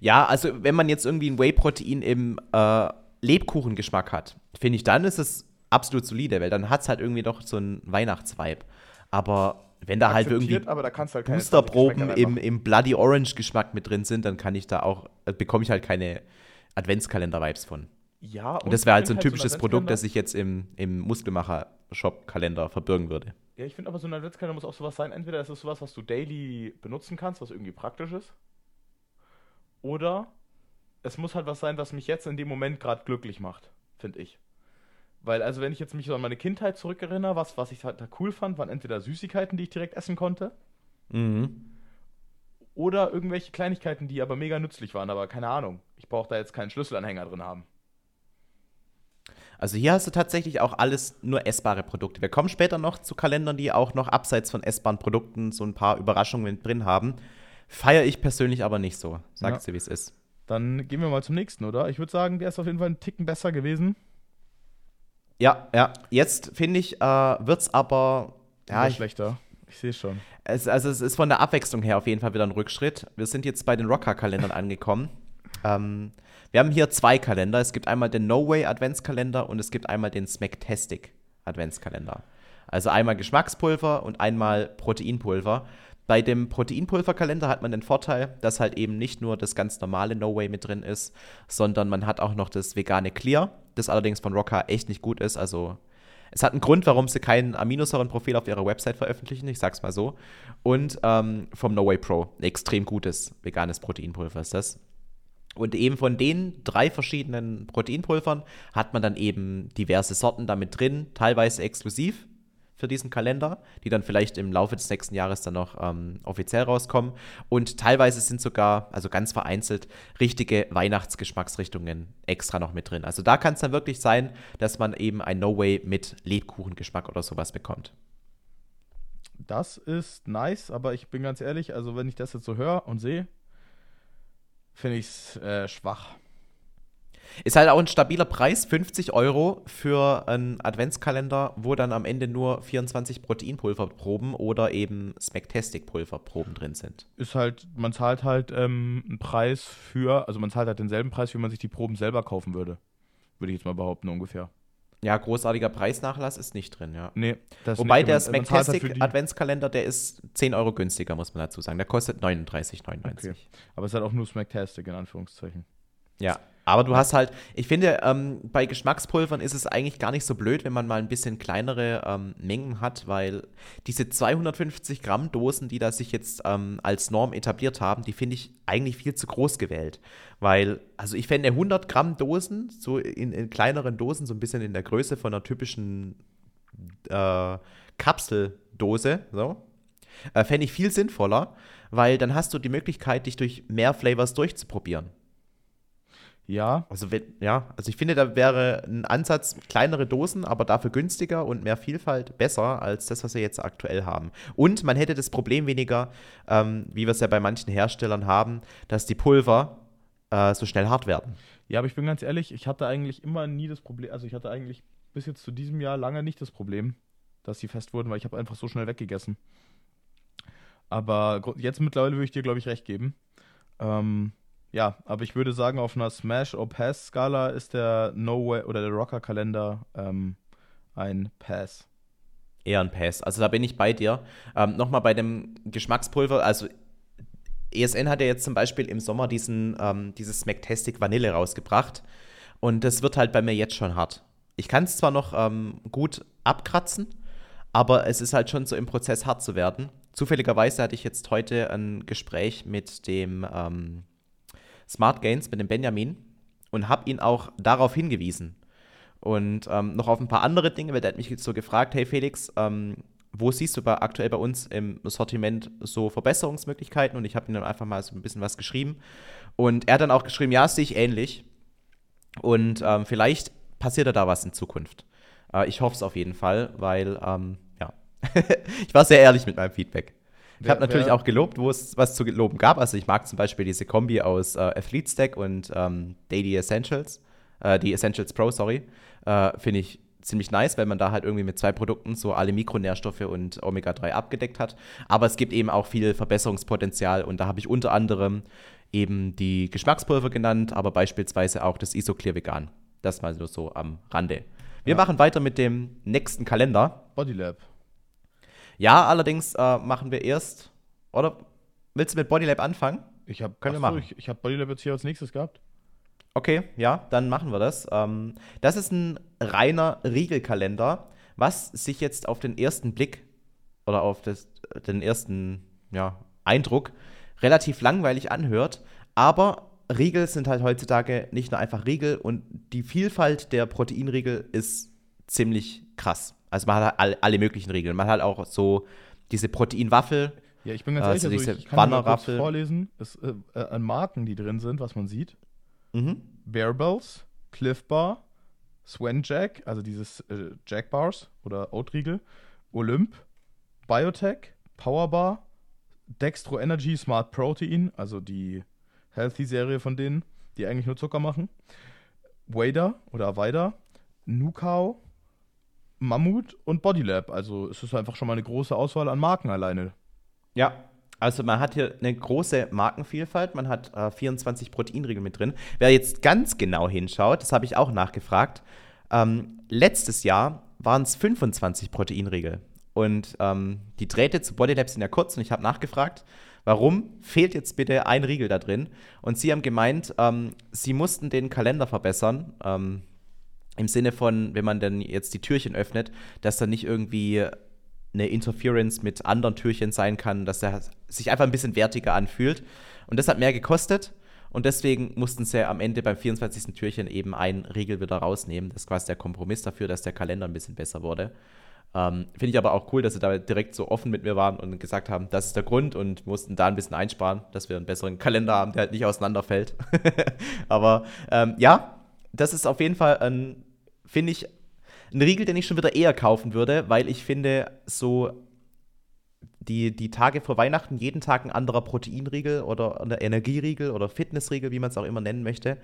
Ja, also wenn man jetzt irgendwie ein Whey-Protein im äh, Lebkuchengeschmack hat, finde ich, dann ist es absolut solide, weil dann hat es halt irgendwie doch so einen Weihnachtsvibe. Aber wenn da halt irgendwie halt Boosterproben 20 Geschmäcker im, im Bloody Orange-Geschmack mit drin sind, dann kann ich da auch, äh, bekomme ich halt keine Adventskalender-Vibes von. Ja, Und das wäre halt so ein find typisches so ein Produkt, das ich jetzt im, im Muskelmacher-Shop-Kalender verbirgen würde. Ja, ich finde aber so ein Adventskalender muss auch sowas sein. Entweder ist es sowas, was du daily benutzen kannst, was irgendwie praktisch ist. Oder es muss halt was sein, was mich jetzt in dem Moment gerade glücklich macht, finde ich. Weil, also, wenn ich jetzt mich so an meine Kindheit zurückerinnere, was, was ich halt da cool fand, waren entweder Süßigkeiten, die ich direkt essen konnte, Mhm. oder irgendwelche Kleinigkeiten, die aber mega nützlich waren. Aber keine Ahnung, ich brauche da jetzt keinen Schlüsselanhänger drin haben. Also hier hast du tatsächlich auch alles nur essbare Produkte. Wir kommen später noch zu Kalendern, die auch noch abseits von essbaren Produkten so ein paar Überraschungen mit drin haben. Feiere ich persönlich aber nicht so. Sagst Ja. du, wie es ist. Dann gehen wir mal zum nächsten, oder? Ich würde sagen, der ist auf jeden Fall einen Ticken besser gewesen. Ja, ja. Jetzt finde ich, äh, wird es aber. Ja, ich, schlechter. Ich sehe schon. es, also es ist von der Abwechslung her auf jeden Fall wieder ein Rückschritt. Wir sind jetzt bei den Rocker-Kalendern angekommen. Ähm, wir haben hier zwei Kalender. Es gibt einmal den No Way Adventskalender und es gibt einmal den Smacktastic Adventskalender. Also einmal Geschmackspulver und einmal Proteinpulver. Bei dem Proteinpulverkalender hat man den Vorteil, dass halt eben nicht nur das ganz normale No Way mit drin ist, sondern man hat auch noch das vegane Clear, das allerdings von Rocker echt nicht gut ist. Also es hat einen Grund, warum sie kein Aminosäurenprofil auf ihrer Website veröffentlichen, ich sag's mal so. Und ähm, vom No Way Pro, extrem gutes veganes Proteinpulver ist das. Und eben von den drei verschiedenen Proteinpulvern hat man dann eben diverse Sorten damit drin, teilweise exklusiv für diesen Kalender, die dann vielleicht im Laufe des nächsten Jahres dann noch ähm, offiziell rauskommen. Und teilweise sind sogar, also ganz vereinzelt, richtige Weihnachtsgeschmacksrichtungen extra noch mit drin. Also da kann es dann wirklich sein, dass man eben ein No Way mit Lebkuchengeschmack oder sowas bekommt. Das ist nice, aber ich bin ganz ehrlich, also wenn ich das jetzt so höre und sehe, finde ich es äh, schwach. Ist halt auch ein stabiler Preis, 50 Euro für einen Adventskalender, wo dann am Ende nur 24 Proteinpulverproben oder eben Smacktastic-Pulverproben drin sind. Ist halt, man zahlt halt ähm, einen Preis für, also man zahlt halt denselben Preis, wie man sich die Proben selber kaufen würde. Würde ich jetzt mal behaupten, ungefähr. Ja, großartiger Preisnachlass ist nicht drin, ja. Nee, das Wobei nicht, der zahlt halt der ist 10 Euro günstiger, muss man dazu sagen. Der kostet 39,99. Okay. Aber es ist halt auch nur Smacktastic, in Anführungszeichen. Ja, aber du hast halt, ich finde, ähm, bei Geschmackspulvern ist es eigentlich gar nicht so blöd, wenn man mal ein bisschen kleinere ähm, Mengen hat, weil diese 250 Gramm Dosen, die da sich jetzt ähm, als Norm etabliert haben, die finde ich eigentlich viel zu groß gewählt. Weil, also ich fände 100 Gramm Dosen, so in, in, kleineren Dosen, so ein bisschen in der Größe von einer typischen äh, Kapseldose, so, äh, fände ich viel sinnvoller, weil dann hast du die Möglichkeit, dich durch mehr Flavors durchzuprobieren. Ja. Also, ja, also ich finde, da wäre ein Ansatz, kleinere Dosen, aber dafür günstiger und mehr Vielfalt besser als das, was wir jetzt aktuell haben. Und man hätte das Problem weniger, ähm, wie wir es ja bei manchen Herstellern haben, dass die Pulver äh, so schnell hart werden. Ja, aber ich bin ganz ehrlich, ich hatte eigentlich immer nie das Problem, also ich hatte eigentlich bis jetzt zu diesem Jahr lange nicht das Problem, dass sie fest wurden, weil ich habe einfach so schnell weggegessen. Aber jetzt mittlerweile würde ich dir, glaube ich, recht geben. Ähm, ja, aber ich würde sagen, auf einer Smash or Pass Skala ist der No Way oder der Rocker Kalender ähm, ein Pass. Eher ein Pass. Also da bin ich bei dir. Ähm, Nochmal bei dem Geschmackspulver. Also ESN hat ja jetzt zum Beispiel im Sommer diesen, ähm, dieses Smactastic Vanille rausgebracht. Und das wird halt bei mir jetzt schon hart. Ich kann es zwar noch ähm, gut abkratzen, aber es ist halt schon so im Prozess hart zu werden. Zufälligerweise hatte ich jetzt heute ein Gespräch mit dem ähm, Smart Gains mit dem Benjamin und habe ihn auch darauf hingewiesen. Und ähm, noch auf ein paar andere Dinge, weil der hat mich so gefragt, hey Felix, ähm, wo siehst du bei, aktuell bei uns im Sortiment so Verbesserungsmöglichkeiten? Und ich habe ihm dann einfach mal so ein bisschen was geschrieben. Und er hat dann auch geschrieben, ja, sehe ich ähnlich. Und ähm, vielleicht passiert da was in Zukunft. Äh, ich hoffe es auf jeden Fall, weil, ähm, ja, ich war sehr ehrlich mit meinem Feedback. Ich habe natürlich auch gelobt, wo es was zu loben gab. Also ich mag zum Beispiel diese Kombi aus äh, Athlete Stack und ähm, Daily Essentials, äh, die Essentials Pro, sorry, äh, finde ich ziemlich nice, weil man da halt irgendwie mit zwei Produkten so alle Mikronährstoffe und Omega-3 abgedeckt hat. Aber es gibt eben auch viel Verbesserungspotenzial und da habe ich unter anderem eben die Geschmackspulver genannt, aber beispielsweise auch das Isoclear Vegan. Das mal nur so am Rande. Wir ja. machen weiter mit dem nächsten Kalender. Bodylab. Ja, allerdings äh, machen wir erst, oder willst du mit Bodylab anfangen? Ich habe Können wir machen. Ich, ich habe Bodylab jetzt hier als nächstes gehabt. Okay, ja, dann machen wir das. Ähm, das ist ein reiner Riegelkalender, was sich jetzt auf den ersten Blick oder auf das, den ersten ja, Eindruck relativ langweilig anhört. Aber Riegel sind halt heutzutage nicht nur einfach Riegel und die Vielfalt der Proteinriegel ist ziemlich krass. Also man hat halt alle möglichen Regeln. Man hat auch so diese Proteinwaffel. Ja, ich bin ganz ehrlich, also, also ich kann mal kurz vorlesen, es, äh, äh, an Marken, die drin sind, was man sieht. Mhm. Bearbells, Cliff Bar, Swen Jack, also dieses äh, Jack Bars oder Oatriegel, Olymp, Biotech, Powerbar, Dextro Energy Smart Protein, also die Healthy-Serie von denen, die eigentlich nur Zucker machen, Wader oder Avida, Nukau, Mammut und Bodylab. Also es ist einfach schon mal eine große Auswahl an Marken alleine. Ja, also man hat hier eine große Markenvielfalt, man hat äh, 24 Proteinriegel mit drin. Wer jetzt ganz genau hinschaut, das habe ich auch nachgefragt, ähm, letztes Jahr waren es 25 Proteinriegel. Und ähm, die Drähte zu Bodylab sind ja kurz und ich habe nachgefragt, warum fehlt jetzt bitte ein Riegel da drin? Und sie haben gemeint, ähm, sie mussten den Kalender verbessern. Im Sinne von, wenn man dann jetzt die Türchen öffnet, dass da nicht irgendwie eine Interference mit anderen Türchen sein kann, dass er sich einfach ein bisschen wertiger anfühlt. Und das hat mehr gekostet. Und deswegen mussten sie am Ende beim 24. Türchen eben einen Riegel wieder rausnehmen. Das ist quasi der Kompromiss dafür, dass der Kalender ein bisschen besser wurde. Ähm, Finde ich aber auch cool, dass sie da direkt so offen mit mir waren und gesagt haben, das ist der Grund und mussten da ein bisschen einsparen, dass wir einen besseren Kalender haben, der halt nicht auseinanderfällt. aber ähm, ja, das ist auf jeden Fall ein finde ich, ein Riegel, den ich schon wieder eher kaufen würde, weil ich finde, so die, die Tage vor Weihnachten jeden Tag ein anderer Proteinriegel oder ein Energieriegel oder Fitnessriegel, wie man es auch immer nennen möchte,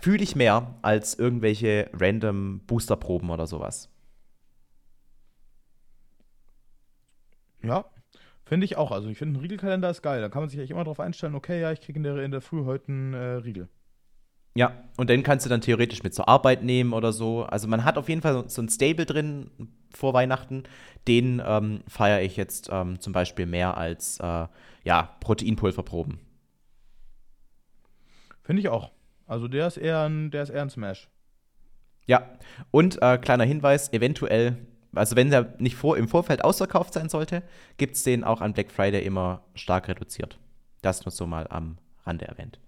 fühle ich mehr als irgendwelche random Boosterproben oder sowas. Ja, finde ich auch. Also ich finde, ein Riegelkalender ist geil. Da kann man sich eigentlich immer darauf einstellen, okay, ja, ich kriege in der, in der Früh heute einen äh, Riegel. Ja, und den kannst du dann theoretisch mit zur Arbeit nehmen oder so. Also man hat auf jeden Fall so ein Stable drin vor Weihnachten. Den ähm, feiere ich jetzt ähm, zum Beispiel mehr als äh, ja, Proteinpulverproben. Finde ich auch. Also der ist eher ein, der ist eher ein Smash. Ja, und äh, kleiner Hinweis, eventuell, also wenn der nicht vor, im Vorfeld ausverkauft sein sollte, gibt es den auch an Black Friday immer stark reduziert. Das nur so mal am Rande erwähnt.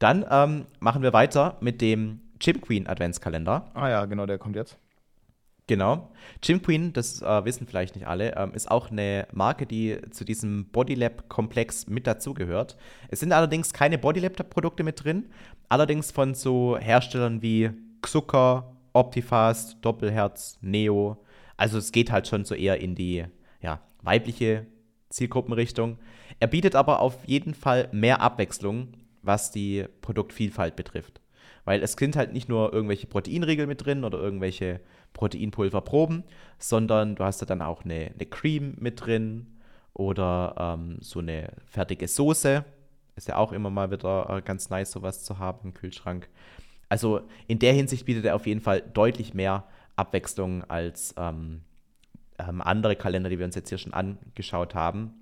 Dann ähm, machen wir weiter mit dem Chip Queen Adventskalender. Ah ja, genau, der kommt jetzt. Genau. Jim Queen, das äh, wissen vielleicht nicht alle, ähm, ist auch eine Marke, die zu diesem Bodylab-Komplex mit dazugehört. Es sind allerdings keine Bodylab-Produkte mit drin, allerdings von so Herstellern wie Zucker, Optifast, Doppelherz, Neo. Also es geht halt schon so eher in die ja, weibliche Zielgruppenrichtung. Er bietet aber auf jeden Fall mehr Abwechslung, was die Produktvielfalt betrifft. Weil es sind halt nicht nur irgendwelche Proteinriegel mit drin oder irgendwelche Proteinpulverproben, sondern du hast da dann auch eine, eine Cream mit drin oder ähm, so eine fertige Soße. Ist ja auch immer mal wieder äh, ganz nice, sowas zu haben im Kühlschrank. Also in der Hinsicht bietet er auf jeden Fall deutlich mehr Abwechslung als ähm, ähm, andere Kalender, die wir uns jetzt hier schon angeschaut haben.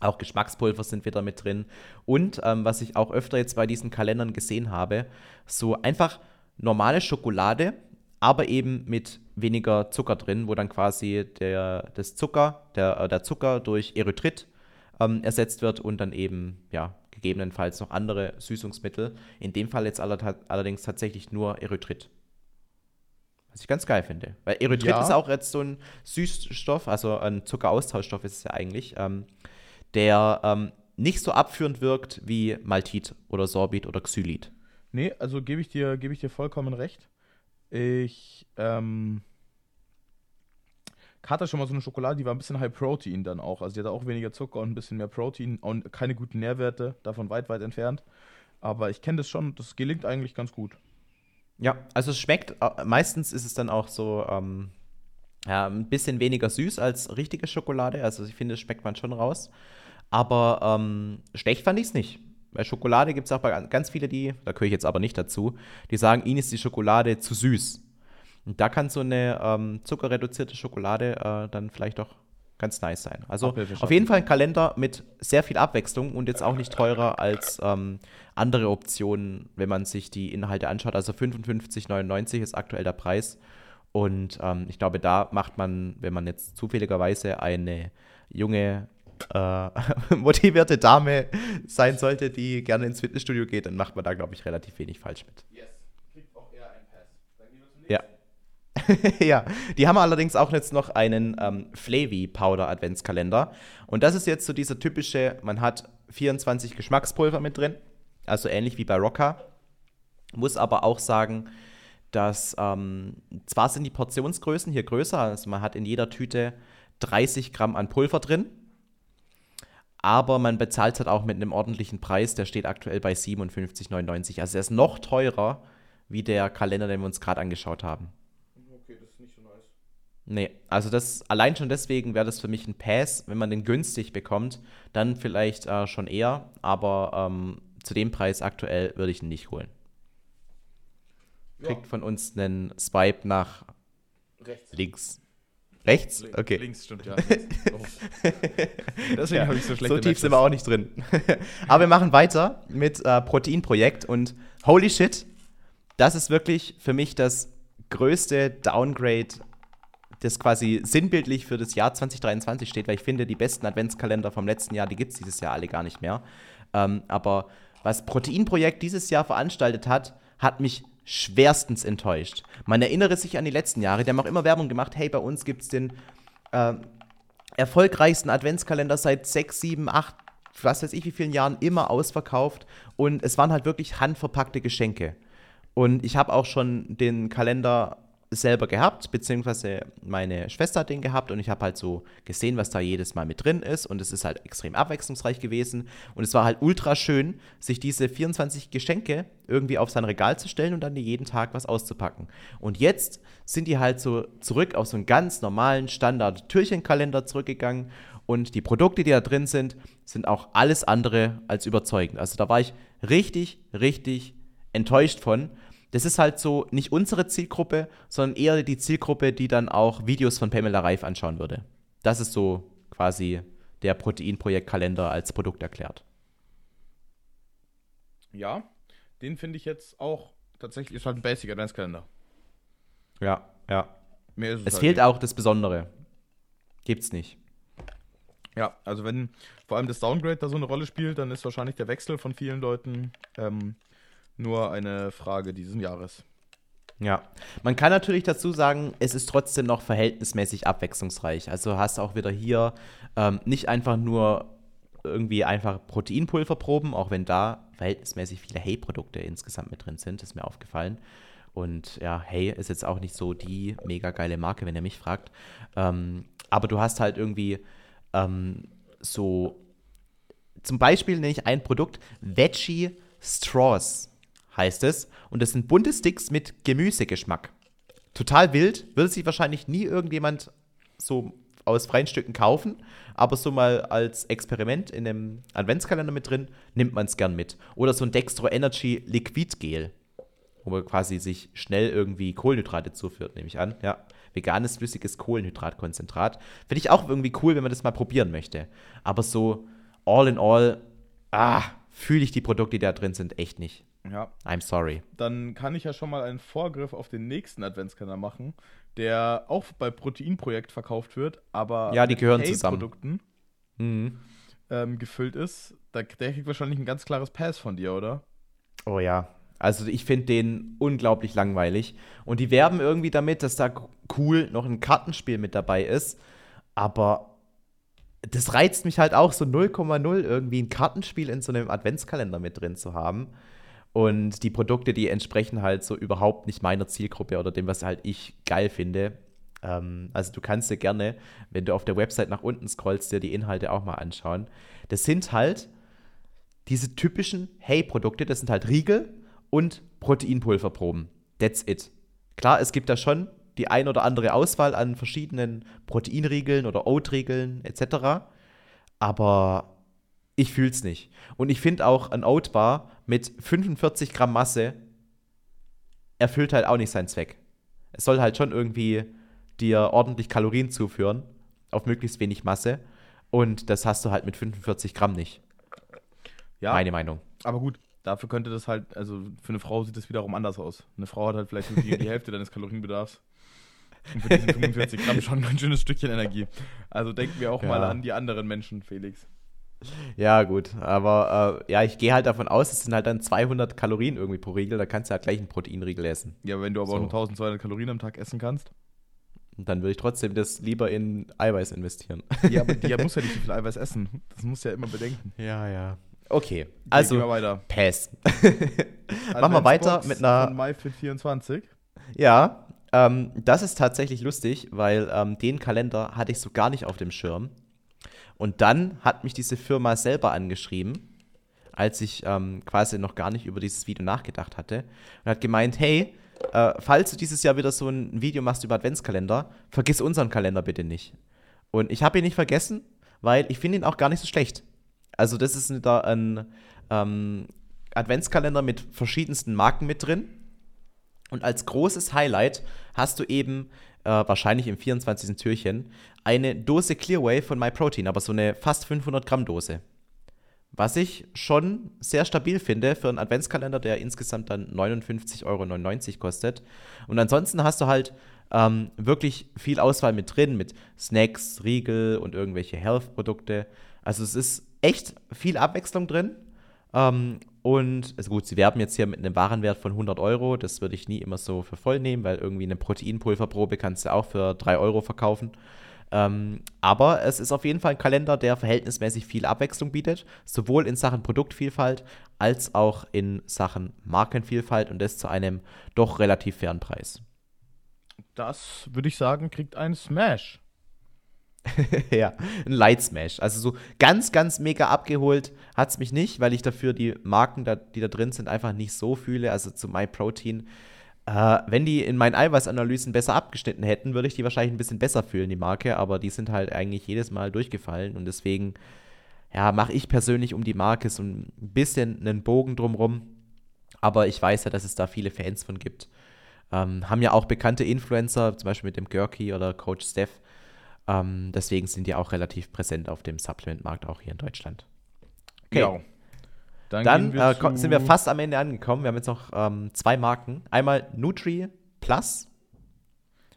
Auch Geschmackspulver sind wieder mit drin. Und ähm, was ich auch öfter jetzt bei diesen Kalendern gesehen habe, so einfach normale Schokolade, aber eben mit weniger Zucker drin, wo dann quasi der, das Zucker, der, äh, der Zucker durch Erythrit ähm, ersetzt wird und dann eben, ja, gegebenenfalls noch andere Süßungsmittel. In dem Fall jetzt allerdings tatsächlich nur Erythrit. Was ich ganz geil finde. Weil Erythrit ja. ist auch jetzt so ein Süßstoff, also ein Zuckeraustauschstoff ist es ja eigentlich, ähm, der ähm, nicht so abführend wirkt wie Maltit oder Sorbit oder Xylit. Nee, also gebe ich, dir, geb ich dir vollkommen recht. Ich ähm, hatte schon mal so eine Schokolade, die war ein bisschen High Protein dann auch. Also die hatte auch weniger Zucker und ein bisschen mehr Protein und keine guten Nährwerte, davon weit, weit entfernt. Aber ich kenne das schon, das gelingt eigentlich ganz gut. Ja, also es schmeckt, äh, meistens ist es dann auch so ähm, ja, ein bisschen weniger süß als richtige Schokolade. Also ich finde, das schmeckt man schon raus. Aber ähm, schlecht fand ich es nicht. Bei Schokolade gibt es auch ganz viele, die, da gehöre ich jetzt aber nicht dazu, die sagen, ihnen ist die Schokolade zu süß. Und da kann so eine ähm, zuckerreduzierte Schokolade äh, dann vielleicht doch ganz nice sein. Also auf jeden Fall ein Kalender mit sehr viel Abwechslung und jetzt auch nicht teurer als ähm, andere Optionen, wenn man sich die Inhalte anschaut. Also 55,99 ist aktuell der Preis. Und ähm, ich glaube, da macht man, wenn man jetzt zufälligerweise eine junge äh, motivierte Dame sein sollte, die gerne ins Fitnessstudio geht, dann macht man da, glaube ich, relativ wenig falsch mit. Yes. Kriegt auch eher einen Pass. Ja. ja, die haben allerdings auch jetzt noch einen ähm, Flavy Powder Adventskalender. Und das ist jetzt so dieser typische, man hat 24 Geschmackspulver mit drin, also ähnlich wie bei Rocker. Muss aber auch sagen, dass ähm, zwar sind die Portionsgrößen hier größer, also man hat in jeder Tüte 30 Gramm an Pulver drin, aber man bezahlt es halt auch mit einem ordentlichen Preis, der steht aktuell bei 57,99. Also er ist noch teurer wie der Kalender, den wir uns gerade angeschaut haben. Okay, das ist nicht so nice. Nee, also das allein schon deswegen wäre das für mich ein Pass, wenn man den günstig bekommt, dann vielleicht äh, schon eher, aber ähm, zu dem Preis aktuell würde ich ihn nicht holen. Kriegt ja. von uns einen Swipe nach Rechts. links. Rechts? Okay. Links stimmt, ja. Oh. Deswegen ja, habe ich so schlecht. So tief sind wir auch nicht drin. Aber wir machen weiter mit äh, Proteinprojekt und holy shit, das ist wirklich für mich das größte Downgrade, das quasi sinnbildlich für das Jahr 2023 steht, weil ich finde, die besten Adventskalender vom letzten Jahr, die gibt es dieses Jahr alle gar nicht mehr. Ähm, aber was Proteinprojekt dieses Jahr veranstaltet hat, hat mich schwerstens enttäuscht. Man erinnere sich an die letzten Jahre, die haben auch immer Werbung gemacht, hey, bei uns gibt es den äh, erfolgreichsten Adventskalender seit sechs, sieben, acht, was weiß ich wie vielen Jahren, immer ausverkauft und es waren halt wirklich handverpackte Geschenke. Und ich habe auch schon den Kalender selber gehabt, beziehungsweise meine Schwester hat den gehabt und ich habe halt so gesehen, was da jedes Mal mit drin ist und es ist halt extrem abwechslungsreich gewesen und es war halt ultra schön, sich diese 24 Geschenke irgendwie auf sein Regal zu stellen und dann jeden Tag was auszupacken. Und jetzt sind die halt so zurück auf so einen ganz normalen Standard-Türchenkalender zurückgegangen und die Produkte, die da drin sind, sind auch alles andere als überzeugend. Also da war ich richtig, richtig enttäuscht von das ist halt so nicht unsere Zielgruppe, sondern eher die Zielgruppe, die dann auch Videos von Pamela Reif anschauen würde. Das ist so quasi der Proteinprojektkalender als Produkt erklärt. Ja, Den finde ich jetzt auch tatsächlich, ist halt ein Basic Adventskalender. Ja, ja. Mehr ist Es halt fehlt nicht. auch das Besondere. Gibt's nicht. Ja, also wenn vor allem das Downgrade da so eine Rolle spielt, dann ist wahrscheinlich der Wechsel von vielen Leuten ähm, nur eine Frage dieses Jahres. Ja, man kann natürlich dazu sagen, es ist trotzdem noch verhältnismäßig abwechslungsreich. Also hast auch wieder hier ähm, nicht einfach nur irgendwie einfach Proteinpulverproben, auch wenn da verhältnismäßig viele Hey-Produkte insgesamt mit drin sind, ist mir aufgefallen. Und ja, Hey ist jetzt auch nicht so die mega geile Marke, wenn ihr mich fragt. Ähm, aber du hast halt irgendwie ähm, so zum Beispiel nenne ich ein Produkt Veggie Straws heißt es. Und das sind bunte Sticks mit Gemüsegeschmack. Total wild, würde sich wahrscheinlich nie irgendjemand so aus freien Stücken kaufen, aber so mal als Experiment in einem Adventskalender mit drin, nimmt man es gern mit. Oder so ein Dextro Energy Liquid Gel, wo man quasi sich schnell irgendwie Kohlenhydrate zuführt, nehme ich an. Ja, veganes flüssiges Kohlenhydratkonzentrat. Finde ich auch irgendwie cool, wenn man das mal probieren möchte. Aber so all in all, ah, fühle ich die Produkte, die da drin sind, echt nicht. Ja, I'm sorry. dann kann ich ja schon mal einen Vorgriff auf den nächsten Adventskalender machen, der auch bei Proteinprojekt verkauft wird, aber Ja, die mit gehören zusammen. Produkten Mhm. ähm, gefüllt ist. Da, der kriegt wahrscheinlich ein ganz klares Pass von dir, oder? Oh ja. Also ich finde den unglaublich langweilig. Und die werben irgendwie damit, dass da cool noch ein Kartenspiel mit dabei ist. Aber das reizt mich halt auch so 0,0 irgendwie ein Kartenspiel in so einem Adventskalender mit drin zu haben. Und die Produkte, die entsprechen halt so überhaupt nicht meiner Zielgruppe oder dem, was halt ich geil finde. Ähm, also du kannst dir gerne, wenn du auf der Website nach unten scrollst, dir die Inhalte auch mal anschauen. Das sind halt diese typischen Hey-Produkte, das sind halt Riegel und Proteinpulverproben. That's it. Klar, es gibt da schon die ein oder andere Auswahl an verschiedenen Proteinriegeln oder Oat-Riegeln etc. Aber ich fühle es nicht. Und ich finde auch ein Oat-Bar mit 45 Gramm Masse erfüllt halt auch nicht seinen Zweck. Es soll halt schon irgendwie dir ordentlich Kalorien zuführen, auf möglichst wenig Masse. Und das hast du halt mit 45 Gramm nicht. Ja, Meine Meinung. aber gut, dafür könnte das halt, also für eine Frau sieht das wiederum anders aus. Eine Frau hat halt vielleicht nur die, die Hälfte deines Kalorienbedarfs. Und für diese 45 Gramm schon ein schönes Stückchen Energie. Also denken wir auch Ja. mal an die anderen Menschen, Felix. Ja, gut. Aber äh, ja, ich gehe halt davon aus, es sind halt dann 200 Kalorien irgendwie pro Riegel. Da kannst du halt gleich einen Proteinriegel essen. Ja, wenn du aber auch So. nur 1200 Kalorien am Tag essen kannst. Und dann würde ich trotzdem das lieber in Eiweiß investieren. Ja, aber die muss ja nicht so viel Eiweiß essen. Das muss ja immer bedenken. Ja, ja. Okay, Also, gehen wir weiter. Pass. Machen wir weiter mit einer- MyFit 24. Ja, ähm, das ist tatsächlich lustig, weil ähm, den Kalender hatte ich so gar nicht auf dem Schirm. Und dann hat mich diese Firma selber angeschrieben, als ich ähm, quasi noch gar nicht über dieses Video nachgedacht hatte. Und hat gemeint, hey, äh, falls du dieses Jahr wieder so ein Video machst über Adventskalender, vergiss unseren Kalender bitte nicht. Und ich habe ihn nicht vergessen, weil ich finde ihn auch gar nicht so schlecht. Also das ist da ein ähm, Adventskalender mit verschiedensten Marken mit drin. Und als großes Highlight hast du eben äh, wahrscheinlich im 24. Türchen eine Dose Clearway von MyProtein, aber so eine fast 500 Gramm Dose. Was ich schon sehr stabil finde für einen Adventskalender, der insgesamt dann 59,99 Euro kostet. Und ansonsten hast du halt ähm, wirklich viel Auswahl mit drin, mit Snacks, Riegel und irgendwelche Health-Produkte. Also es ist echt viel Abwechslung drin. Ähm, und also gut, sie werben jetzt hier mit einem Warenwert von 100 Euro. Das würde ich nie immer so für voll nehmen, weil irgendwie eine Proteinpulverprobe kannst du auch für 3 Euro verkaufen. Ähm, aber es ist auf jeden Fall ein Kalender, der verhältnismäßig viel Abwechslung bietet, sowohl in Sachen Produktvielfalt als auch in Sachen Markenvielfalt und das zu einem doch relativ fairen Preis. Das würde ich sagen, kriegt ein Smash. ja, ein Light Smash. Also so ganz, ganz mega abgeholt hat es mich nicht, weil ich dafür die Marken, da, die da drin sind, einfach nicht so fühle. Also zu MyProtein. Äh, wenn die in meinen Eiweißanalysen besser abgeschnitten hätten, würde ich die wahrscheinlich ein bisschen besser fühlen, die Marke. Aber die sind halt eigentlich jedes Mal durchgefallen. Und deswegen, ja, mache ich persönlich um die Marke so ein bisschen einen Bogen drumrum. Aber ich weiß ja, dass es da viele Fans von gibt. Ähm, haben ja auch bekannte Influencer, zum Beispiel mit dem Gurky oder Coach Steph. Ähm, deswegen sind die auch relativ präsent auf dem Supplement-Markt, auch hier in Deutschland. Okay. Ja. Dann, Dann wir äh, sind wir fast am Ende angekommen. Wir haben jetzt noch ähm, zwei Marken. Einmal Nutri Plus.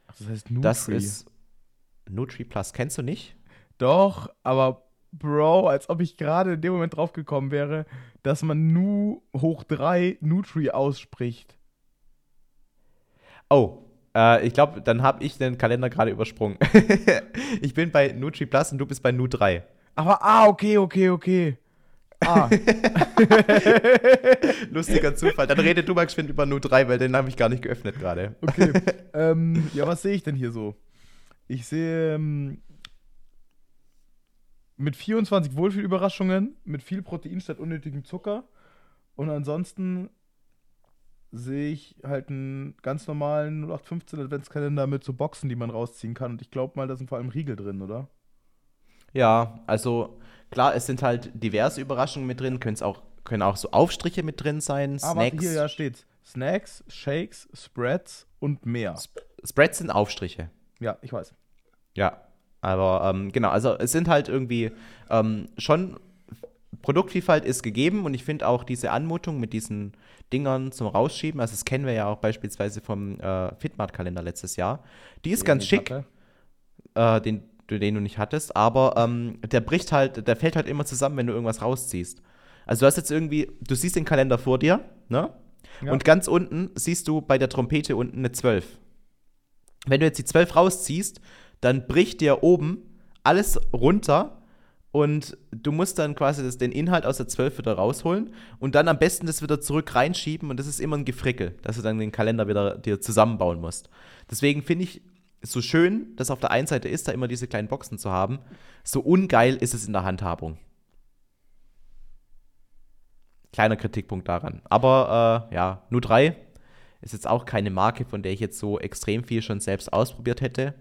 Ach, das heißt Nutri. Das ist Nutri Plus. Kennst du nicht? Doch, aber Bro, als ob ich gerade in dem Moment drauf gekommen wäre, dass man Nu hoch 3 Nutri ausspricht. Oh, äh, ich glaube, dann habe ich den Kalender gerade übersprungen. ich bin bei Nutri Plus und du bist bei Nu 3. Aber, ah, okay, okay, okay. Ah. Lustiger Zufall. Dann rede du mal geschwind über Nu 3, weil den habe ich gar nicht geöffnet gerade. Okay. ähm, ja, was sehe ich denn hier so? Ich sehe ähm, mit 24 Wohlfühlüberraschungen, mit viel Protein statt unnötigem Zucker. Und ansonsten sehe ich halt einen ganz normalen 0815 Adventskalender mit so Boxen, die man rausziehen kann. Und ich glaube mal, da sind vor allem Riegel drin, oder? Ja, also klar, es sind halt diverse Überraschungen mit drin, Können's auch, können auch so Aufstriche mit drin sein, ah, Snacks. hier ja steht's. Snacks, Shakes, Spreads und mehr. Sp Spreads sind Aufstriche. Ja, ich weiß. Ja, aber ähm, genau, also es sind halt irgendwie ähm, schon Produktvielfalt ist gegeben und ich finde auch diese Anmutung mit diesen Dingern zum Rausschieben, also das kennen wir ja auch beispielsweise vom äh, Fitmart-Kalender letztes Jahr, die ist den ganz schick, äh, den, den du nicht hattest, aber ähm, der bricht halt, der fällt halt immer zusammen, wenn du irgendwas rausziehst. Also du hast jetzt irgendwie, du siehst den Kalender vor dir, ne? Ja. Und ganz unten siehst du bei der Trompete unten eine 12. Wenn du jetzt die 12 rausziehst, dann bricht dir oben alles runter und du musst dann quasi das, den Inhalt aus der 12 wieder rausholen und dann am besten das wieder zurück reinschieben und das ist immer ein Gefrickel, dass du dann den Kalender wieder dir zusammenbauen musst. Deswegen finde ich so schön, dass auf der einen Seite ist, da immer diese kleinen Boxen zu haben. So ungeil ist es in der Handhabung. Kleiner Kritikpunkt daran. Aber äh, ja, nur drei ist jetzt auch keine Marke, von der ich jetzt so extrem viel schon selbst ausprobiert hätte.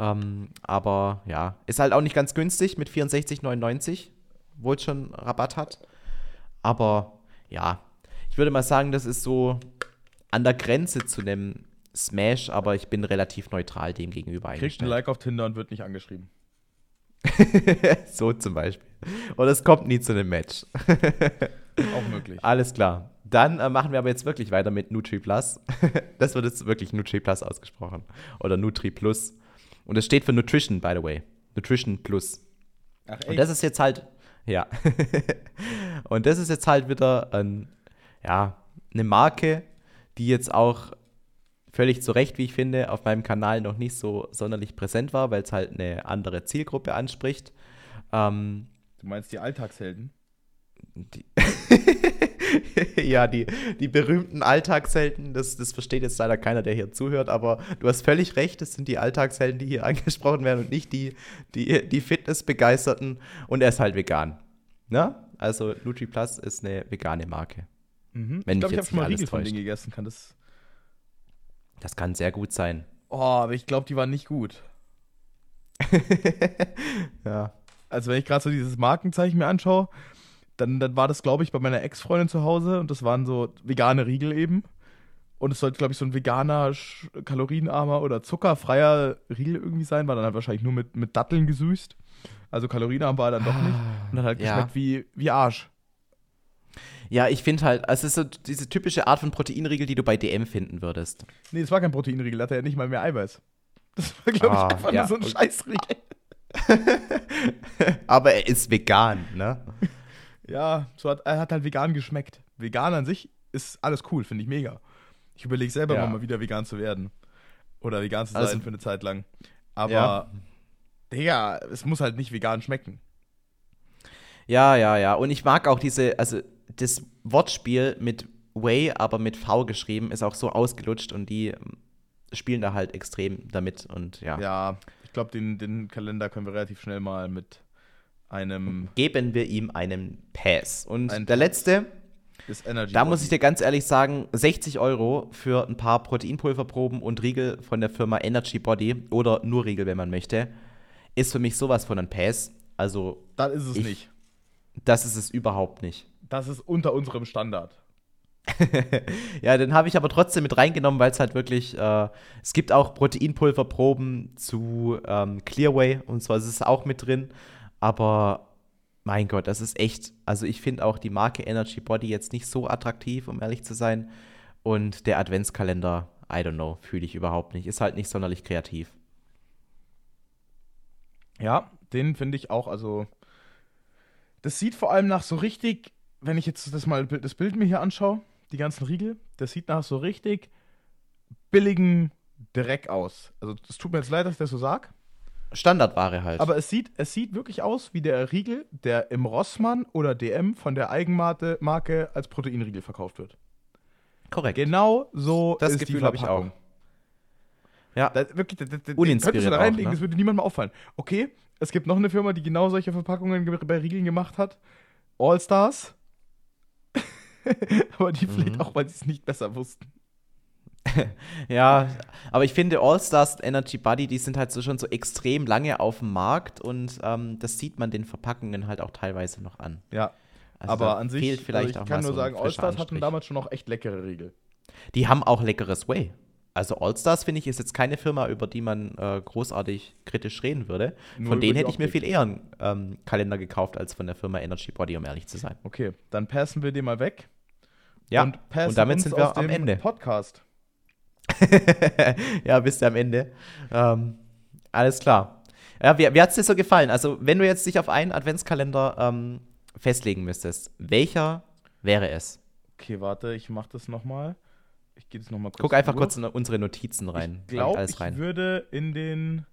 Ähm, aber ja, ist halt auch nicht ganz günstig mit 64,99, wo es schon Rabatt hat. Aber ja, ich würde mal sagen, das ist so an der Grenze zu einem Smash, aber ich bin relativ neutral dem gegenüber eingestellt. Kriegt ein Like auf Tinder und wird nicht angeschrieben. so zum Beispiel. Oder es kommt nie zu einem Match. Auch möglich. Alles klar. Dann äh, machen wir aber jetzt wirklich weiter mit Nutri Plus. das wird jetzt wirklich Nutri Plus ausgesprochen. Oder Nutri Plus. Und das steht für Nutrition, by the way. Nutrition Plus. Ach, echt? Und das ist jetzt halt, ja. und das ist jetzt halt wieder ein, ja, eine Marke, die jetzt auch völlig zu Recht, wie ich finde, auf meinem Kanal noch nicht so sonderlich präsent war, weil es halt eine andere Zielgruppe anspricht. Ähm, du meinst die Alltagshelden? Die ja, die, die berühmten Alltagshelden, das, das versteht jetzt leider keiner, der hier zuhört, aber du hast völlig recht, es sind die Alltagshelden, die hier angesprochen werden und nicht die, die, die Fitnessbegeisterten und er ist halt vegan. Ne? Also Nutri Plus ist eine vegane Marke. Mhm. Wenn ich glaube, ich habe schon mal Riegel von denen gegessen. Kann das das kann sehr gut sein. Oh, aber ich glaube, die waren nicht gut. ja. Also wenn ich gerade so dieses Markenzeichen mir anschaue, dann, dann war das, glaube ich, bei meiner Ex-Freundin zu Hause und das waren so vegane Riegel eben. Und es sollte, glaube ich, so ein veganer, kalorienarmer oder zuckerfreier Riegel irgendwie sein, war dann halt wahrscheinlich nur mit, mit Datteln gesüßt. Also kalorienarm war er dann doch nicht. Und dann halt ja. geschmeckt wie, wie Arsch. Ja, ich finde halt, also es ist so diese typische Art von Proteinriegel, die du bei DM finden würdest. Nee, das war kein Proteinriegel, da hatte er ja nicht mal mehr Eiweiß. Das war, glaube ich, ah, einfach ja. nur so ein Scheißriegel. Aber er ist vegan, ne? Ja, so hat, er hat halt vegan geschmeckt. Vegan an sich ist alles cool, finde ich mega. Ich überlege selber ja. mal wieder vegan zu werden. Oder vegan zu sein also, für eine Zeit lang. Aber, ja. Digga, es muss halt nicht vegan schmecken. Ja, ja, ja. Und ich mag auch diese, also das Wortspiel mit Way, aber mit V geschrieben, ist auch so ausgelutscht und die ähm, spielen da halt extrem damit und ja. Ja, ich glaube, den, den Kalender können wir relativ schnell mal mit einem. Geben wir ihm einen Pass. Und ein der letzte, da muss ich dir ganz ehrlich sagen, 60 Euro für ein paar Proteinpulverproben und Riegel von der Firma Energy Body oder nur Riegel, wenn man möchte, ist für mich sowas von ein Pass. Also. Das ist es ich, nicht. Das ist es überhaupt nicht. Das ist unter unserem Standard. ja, den habe ich aber trotzdem mit reingenommen, weil es halt wirklich, äh, es gibt auch Proteinpulverproben zu ähm, Clearway und zwar ist es auch mit drin. Aber Mein Gott, das ist echt. Also, ich finde auch die Marke Energy Body jetzt nicht so attraktiv, um ehrlich zu sein. Und der Adventskalender, I don't know, fühle ich überhaupt nicht. Ist halt nicht sonderlich kreativ. Ja, den finde ich auch, also. Das sieht vor allem nach so richtig, wenn ich jetzt das mal das Bild mir hier anschaue, die ganzen Riegel, das sieht nach so richtig billigen Dreck aus. Also es tut mir jetzt leid, dass ich das so sag. Standardware halt. Aber es sieht, es sieht wirklich aus wie der Riegel, der im Rossmann oder DM von der Eigenmarke Marke als Proteinriegel verkauft wird. Korrekt. Genau so Das ist Gefühl die habe ich Verpackung. auch. Ja, Da, wirklich, da, da, da Uninspiriert da auch, reinlegen, ne? das würde niemandem auffallen. Okay, es gibt noch eine Firma, die genau solche Verpackungen ge- bei Riegeln gemacht hat. All Stars. Aber die vielleicht Mhm. auch, weil sie es nicht besser wussten. ja, aber ich finde All-Stars Energy Buddy, die sind halt so schon so extrem lange auf dem Markt und ähm, das sieht man den Verpackungen halt auch teilweise noch an. Ja, Also aber an sich, fehlt vielleicht also auch ich kann nur so sagen, All frischer Stars hatten damals schon auch echt leckere Riegel. Die haben auch leckeres Whey. Also All-Stars, finde ich, ist jetzt keine Firma, über die man äh, großartig kritisch reden würde. Nur von denen hätte ich mir viel eher einen ähm, Kalender gekauft als von der Firma Energy Body, um ehrlich zu sein. Okay, dann passen wir den mal weg. Ja, und, und damit sind wir am Ende. Podcast. ja, bist du am Ende. Ähm, alles klar. Ja, wie, wie hat es dir so gefallen? Also, wenn du jetzt dich auf einen Adventskalender ähm, festlegen müsstest, welcher wäre es? Okay, warte, ich mach das nochmal. Ich gehe jetzt nochmal kurz. Guck einfach durch. kurz in unsere Notizen rein. Ich glaube, ich rein. würde in den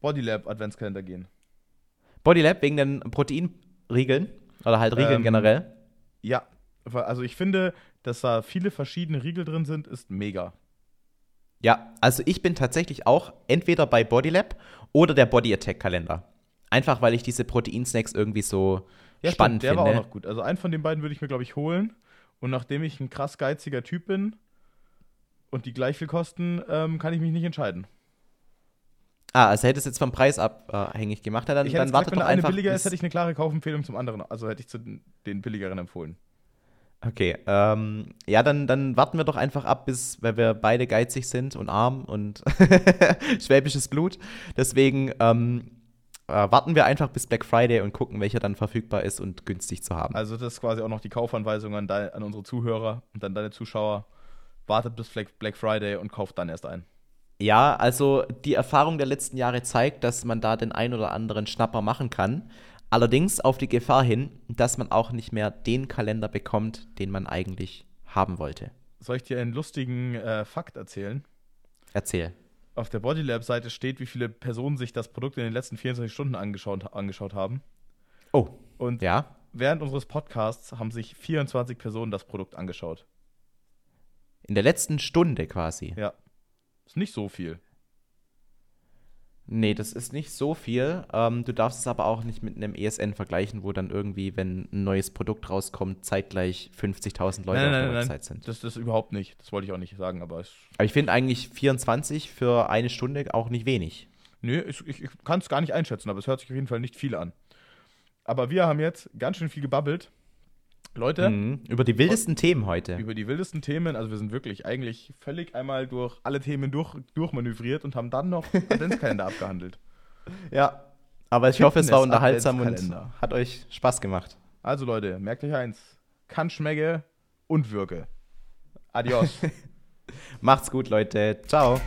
Bodylab Adventskalender gehen. Bodylab wegen den Proteinriegeln oder halt Riegeln Ähm, generell. Ja, also ich finde, dass da viele verschiedene Riegel drin sind, ist mega. Ja, also ich bin tatsächlich auch entweder bei Bodylab oder der Body Attack Kalender. Einfach weil ich diese Proteinsnacks irgendwie so spannend stimmt, der finde. war auch noch gut. Also einen von den beiden würde ich mir, glaube ich, holen. Und nachdem ich ein krass geiziger Typ bin und die gleich viel kosten, ähm, kann ich mich nicht entscheiden. Ah, also hättest du jetzt vom Preis abhängig gemacht, ja, dann, ich hätte dann gesagt, wenn doch der eine einfach. billiger ist, hätte ich eine klare Kaufempfehlung zum anderen. Also hätte ich zu den billigeren empfohlen. Okay, ähm, ja, dann, dann warten wir doch einfach ab, bis, weil wir beide geizig sind und arm und schwäbisches Blut. Deswegen ähm, äh, warten wir einfach bis Black Friday und gucken, welcher dann verfügbar ist und günstig zu haben. Also das ist quasi auch noch die Kaufanweisung an, dein, an unsere Zuhörer und an deine Zuschauer. Wartet bis Black, Friday und kauft dann erst ein. Ja, also die Erfahrung der letzten Jahre zeigt, dass man da den ein oder anderen Schnapper machen kann. Allerdings auf die Gefahr hin, dass man auch nicht mehr den Kalender bekommt, den man eigentlich haben wollte. Soll ich dir einen lustigen äh, Fakt erzählen? Erzähl. Auf der Bodylab-Seite steht, wie viele Personen sich das Produkt in den letzten 24 Stunden angeschaut, angeschaut haben. Oh, Und ja. während unseres Podcasts haben sich 24 Personen das Produkt angeschaut. In der letzten Stunde quasi. Ja. Ist nicht so viel. Nee, das ist nicht so viel. Ähm, du darfst es aber auch nicht mit einem ESN vergleichen, wo dann irgendwie, wenn ein neues Produkt rauskommt, zeitgleich 50.000 Leute auf der Website sind. Das, das überhaupt nicht. Das wollte ich auch nicht sagen, aber es. Aber ich finde eigentlich 24 für eine Stunde auch nicht wenig. Nö, ich, ich, ich kann es gar nicht einschätzen, aber es hört sich auf jeden Fall nicht viel an. Aber wir haben jetzt ganz schön viel gebabbelt. Leute, Mhm. Über die wildesten Themen heute. über die wildesten Themen, also wir sind wirklich eigentlich völlig einmal durch alle Themen durch, durchmanövriert und haben dann noch Adventskalender abgehandelt. Ja. Aber ich hoffe, es war unterhaltsam und hat euch Spaß gemacht. Also Leute, merkt euch eins. Kann schmecke und wirke. Adios. Macht's gut, Leute. Ciao.